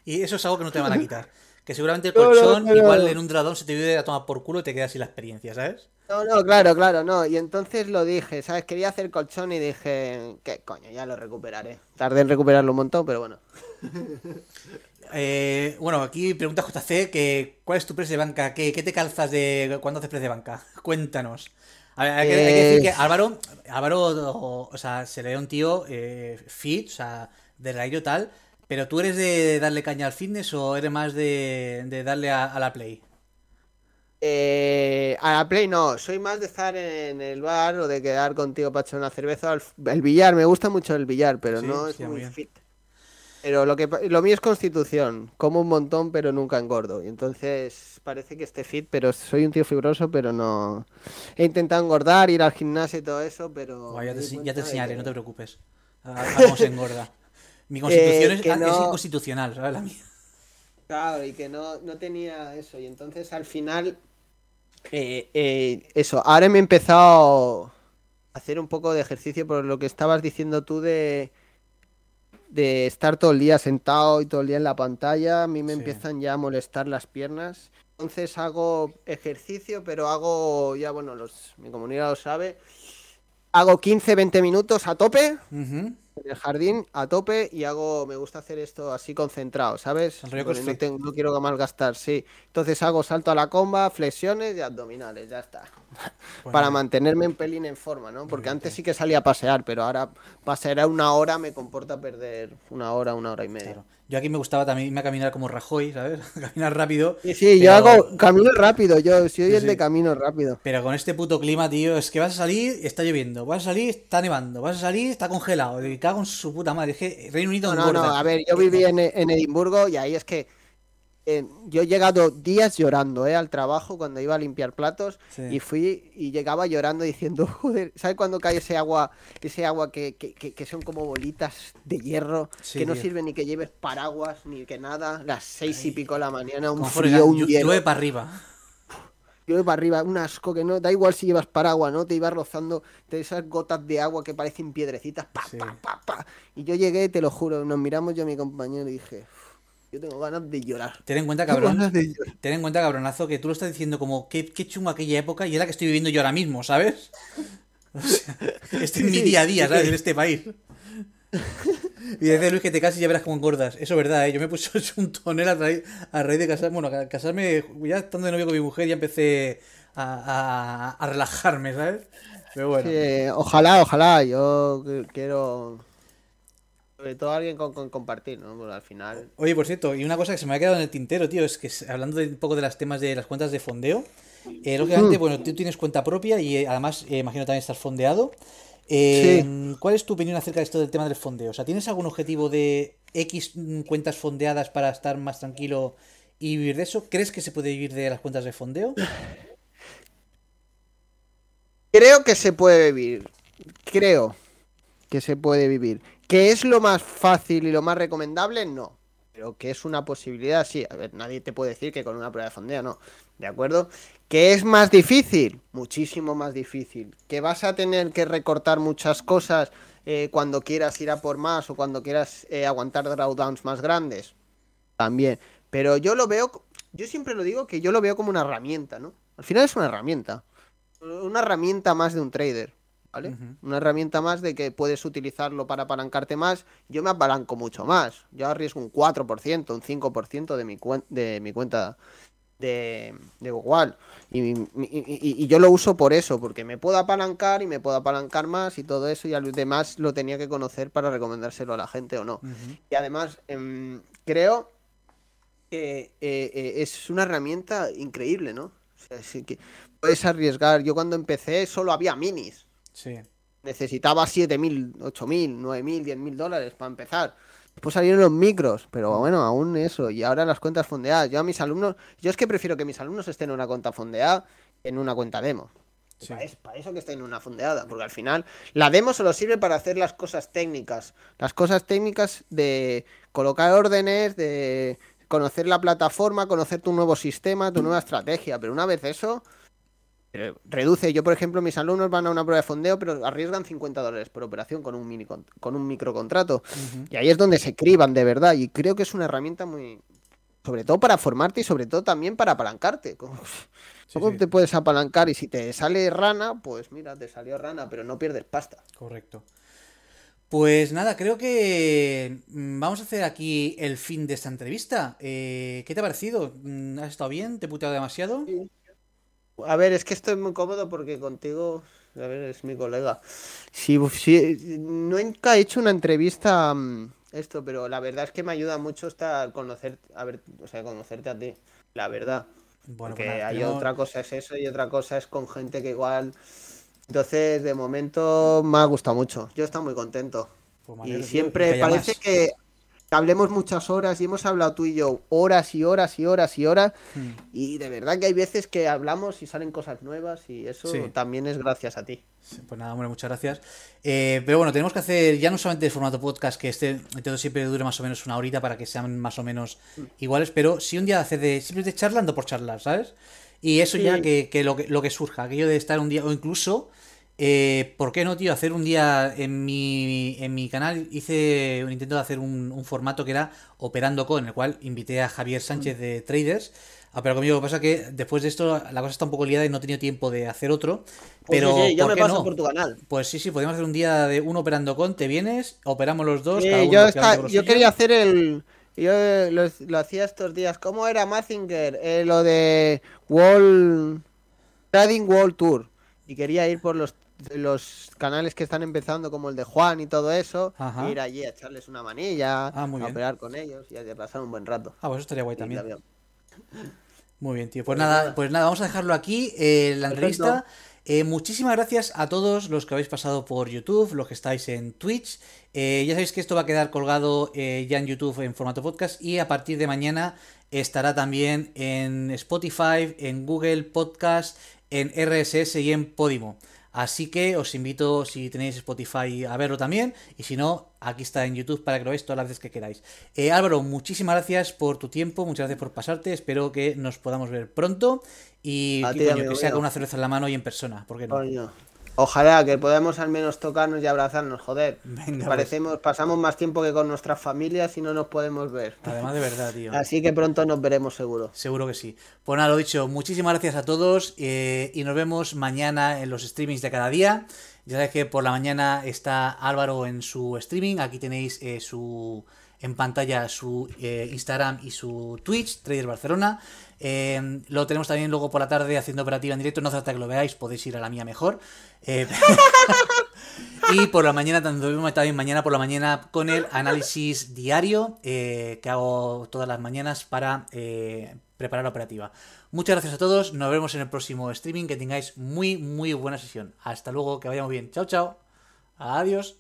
Y eso es algo que no te van a quitar. Que seguramente el no, colchón, no, no. igual en un dradón se te vive a tomar por culo y te quedas sin la experiencia, ¿sabes? No, no, claro, claro, no. Y entonces lo dije, ¿sabes? Quería hacer colchón y dije, ¿qué coño? Ya lo recuperaré. Tardé en recuperarlo un montón, pero bueno. Eh, bueno, aquí pregunta JC que ¿cuál es tu precio de banca? ¿Qué, qué te calzas de cuando haces precio de banca? Cuéntanos. A ver, hay, que, hay que decir que Eh. Álvaro, Álvaro, o, o sea, se le ve un tío eh, fit, o sea, de rayo tal, pero tú eres de darle caña al fitness o eres más de, de darle a, a la play? Eh, a la Play no, soy más de estar en el bar o de quedar contigo para echar una cerveza. El billar, me gusta mucho el billar, pero Sí, no es sí, muy fit. Pero lo que lo mío es constitución. Como un montón, pero nunca engordo. Y entonces parece que esté fit, pero soy un tío fibroso, pero no. He intentado engordar, ir al gimnasio y todo eso, pero. Buah, ya, te, ya enseñaré, que- no te preocupes. A, a cómo se engorda. Mi constitución es, que es no- inconstitucional, ¿sabes? La mía. Claro, y que no, no tenía eso. Y entonces al final. Eh, eh, eso, ahora me he empezado a hacer un poco de ejercicio por lo que estabas diciendo tú de. De estar todo el día sentado y todo el día en la pantalla, a mí me Sí. empiezan ya a molestar las piernas. Entonces hago ejercicio, pero hago, ya bueno, los, mi comunidad lo sabe, hago 15-20 minutos a tope, en el jardín a tope y hago, me gusta hacer esto así concentrado, ¿sabes? No, tengo- no quiero malgastar, sí. Entonces hago salto a la comba, flexiones y abdominales, ya está. Para mantenerme en pelín en forma, ¿no? Porque antes sí que salía a pasear, pero ahora pasear a una hora me comporta perder una hora, una hora y media. Claro. Yo aquí me gustaba también irme a caminar como Rajoy, ¿sabes? Caminar rápido. Sí, sí, yo hago camino rápido, yo soy Sí, el sí. de camino rápido. Pero con este puto clima, tío, es que vas a salir, está lloviendo. Vas a salir, está nevando. Vas a salir, está congelado. Me cago en su puta madre. Es que Reino Unido No, no, no, a ver, yo viví en, en Edimburgo y ahí es que eh, yo he llegado días llorando, ¿eh? Al trabajo cuando iba a limpiar platos Sí. y fui y llegaba llorando diciendo, joder, ¿sabes cuando cae ese agua, ese agua que, que, que- que son como bolitas de hierro, Sí, que no tío. sirve ni que lleves paraguas ni que nada, las seis y pico de la mañana, un frío, un hielo, llueve para arriba. llueve para arriba, un asco que no, da igual si llevas paraguas, ¿no? Te ibas rozando de esas gotas de agua que parecen piedrecitas, pa, Sí. pa, pa, pa. Y yo llegué, te lo juro, nos miramos yo y mi compañero y dije, "Uf, yo tengo ganas de llorar. Ten en cuenta, cabrón. Ten en cuenta, cabronazo, que tú lo estás diciendo como qué, qué chungo aquella época y es la que estoy viviendo yo ahora mismo, ¿sabes? O sea, este es mi día a día. ¿sabes? En este país. Y dice Luis que te cases y ya verás cómo engordas. Eso es verdad, ¿eh? Yo me puse un tonel a raíz, a raíz de casarme. Bueno, a casarme, ya estando de novio con mi mujer, ya empecé a, a- a relajarme, ¿sabes? Pero bueno. Sí, ojalá, ojalá, yo quiero... Sobre todo alguien con, con compartir, ¿no? Al final... Oye, por cierto, y una cosa que se me ha quedado en el tintero, tío, es que hablando de un poco de las temas de las cuentas de fondeo, eh, lógicamente, bueno, tú tienes cuenta propia y eh, además, eh, imagino también estás fondeado. Eh, ¿Cuál es tu opinión acerca de esto del tema del fondeo? O sea, ¿tienes algún objetivo de X mm, cuentas fondeadas para estar más tranquilo y vivir de eso? ¿Crees que se puede vivir de las cuentas de fondeo? Creo que se puede vivir. Creo que se puede vivir. ¿Que es lo más fácil y lo más recomendable? No. Pero que es una posibilidad, sí. A ver, nadie te puede decir que con una prueba de fondeo no. ¿De acuerdo? ¿Que es más difícil? Muchísimo más difícil. ¿Que vas a tener que recortar muchas cosas eh, cuando quieras ir a por más o cuando quieras eh, aguantar drawdowns más grandes? También. Pero yo lo veo, yo siempre lo digo que yo lo veo como una herramienta, ¿no? Al final es una herramienta. Una herramienta más de un trader, ¿vale? Una herramienta más de que puedes utilizarlo para apalancarte más. Yo me apalanco mucho más. Yo arriesgo un 4%, un 5% de mi, de mi cuenta de, de igual. Y, y- y- y yo lo uso por eso, porque me puedo apalancar y me puedo apalancar más y todo eso. Y al demás lo tenía que conocer para recomendárselo a la gente o no. Y además, em, creo que eh, eh, es una herramienta increíble, ¿no? O sea, sí que puedes arriesgar. Yo cuando empecé solo había minis. Sí. Necesitaba 7.000, 8.000, 9.000, 10.000 dólares para empezar. Después salieron los micros, pero bueno, aún eso. Y ahora las cuentas fondeadas. Yo a mis alumnos, yo es que prefiero que mis alumnos estén en una cuenta fondeada que en una cuenta demo. Sí. Para, es- para eso que estén en una fondeada, porque al final la demo solo sirve para hacer las cosas técnicas. Las cosas técnicas de colocar órdenes, de conocer la plataforma, conocer tu nuevo sistema, tu nueva estrategia. Pero una vez eso, reduce. Yo, por ejemplo, mis alumnos van a una prueba de fondeo, pero arriesgan 50 dólares por operación con un, mini con, con un microcontrato. Ujú. Y ahí es donde se criban de verdad. Y creo que es una herramienta muy. Sobre todo para formarte y sobre todo también para apalancarte. ¿Cómo, Sí, cómo sí. te puedes apalancar? Y si te sale rana, pues mira, te salió rana, pero no pierdes pasta. Correcto. Pues nada, creo que mm, vamos a hacer aquí el fin de esta entrevista. Eh, ¿qué te ha parecido? Mm, ¿Has estado bien? ¿Te he puteado demasiado? A ver, es que estoy muy cómodo porque contigo, a ver, es mi colega. Si, si- nunca he hecho una entrevista mm, esto, pero la verdad es que me ayuda mucho estar conocer, a ver, o sea, conocerte a ti, la verdad. Bueno, Porque pues nada, hay tenemos- otra cosa es eso y otra cosa es con gente que igual. Entonces, de momento me ha gustado mucho. Yo estoy muy contento. pues Y siempre parece que hablemos muchas horas y hemos hablado tú y yo horas y horas y horas y horas. Hmm. Y de verdad que hay veces que hablamos y salen cosas nuevas y eso Sí. también es gracias a ti. Pues nada, hombre, muchas gracias. Eh, pero bueno, tenemos que hacer ya no solamente el formato podcast, que este intento siempre dure más o menos una horita para que sean más o menos iguales, pero sí un día hacer de simplemente charlando por charlar, ¿sabes? Y eso Sí. ya que, que lo, que lo que surja, aquello de estar un día, o incluso, eh, ¿por qué no, tío? Hacer un día en mi, en mi canal, hice un intento de hacer un, un formato que era Operando con, en el cual invité a Javier Sánchez de Traders. A pero conmigo, lo que pasa es que después de esto la cosa está un poco liada y no he tenido tiempo de hacer otro. Pues Pero, sí, sí, yo ¿por me qué paso no? por tu canal. Pues sí, sí, podemos hacer un día de uno operando con, te vienes, operamos los dos. Sí, cada uno yo, yo quería hacer el. Yo eh, lo, lo hacía estos días. ¿Cómo era Mazinger? Eh, lo de Wall. Trading World Tour. Y quería ir por los, los canales que están empezando, como el de Juan y todo eso. Ajá. Ir allí a echarles una manilla, Ah, a operar con ellos y a pasar un buen rato. Ah, pues eso estaría guay también. también. Muy bien, tío. Pues Pues nada, nada. pues nada, vamos a dejarlo aquí, eh, la Perfecto. entrevista. Eh, muchísimas gracias a todos los que habéis pasado por YouTube, los que estáis en Twitch. Eh, ya sabéis que esto va a quedar colgado eh, ya en YouTube en formato podcast y a partir de mañana estará también en Spotify, en Google Podcast, en RSS y en Podimo. Así que os invito, si tenéis Spotify, a verlo también. Y si no, aquí está en YouTube para que lo veáis todas las veces que queráis. Eh, Álvaro, muchísimas gracias por tu tiempo, muchas gracias por pasarte. Espero que nos podamos ver pronto. Y que, ti, coño, amigo que sea con una cerveza en la mano y en persona. ¿Por qué no? Coño. Ojalá que podamos al menos tocarnos y abrazarnos, joder. Venga, pues. Parecemos, pasamos más tiempo que con nuestras familias y no nos podemos ver. Además de verdad, tío. Así que pronto nos veremos seguro. Seguro que sí. Pues nada, lo dicho, muchísimas gracias a todos eh, y nos vemos mañana en los streamings de cada día. Ya sabéis que por la mañana está Álvaro en su streaming. Aquí tenéis eh, su en pantalla su eh, Instagram y su Twitch, Trader Barcelona. Eh, lo tenemos también luego por la tarde haciendo operativa en directo. No hace falta que lo veáis, podéis ir a la mía mejor. Eh, y por la mañana, también mañana por la mañana con el análisis diario eh, que hago todas las mañanas para preparar la operativa. Muchas gracias a todos, nos vemos en el próximo streaming, que tengáis muy, muy buena sesión. Hasta luego, que vayamos bien. Chao, chao. Adiós.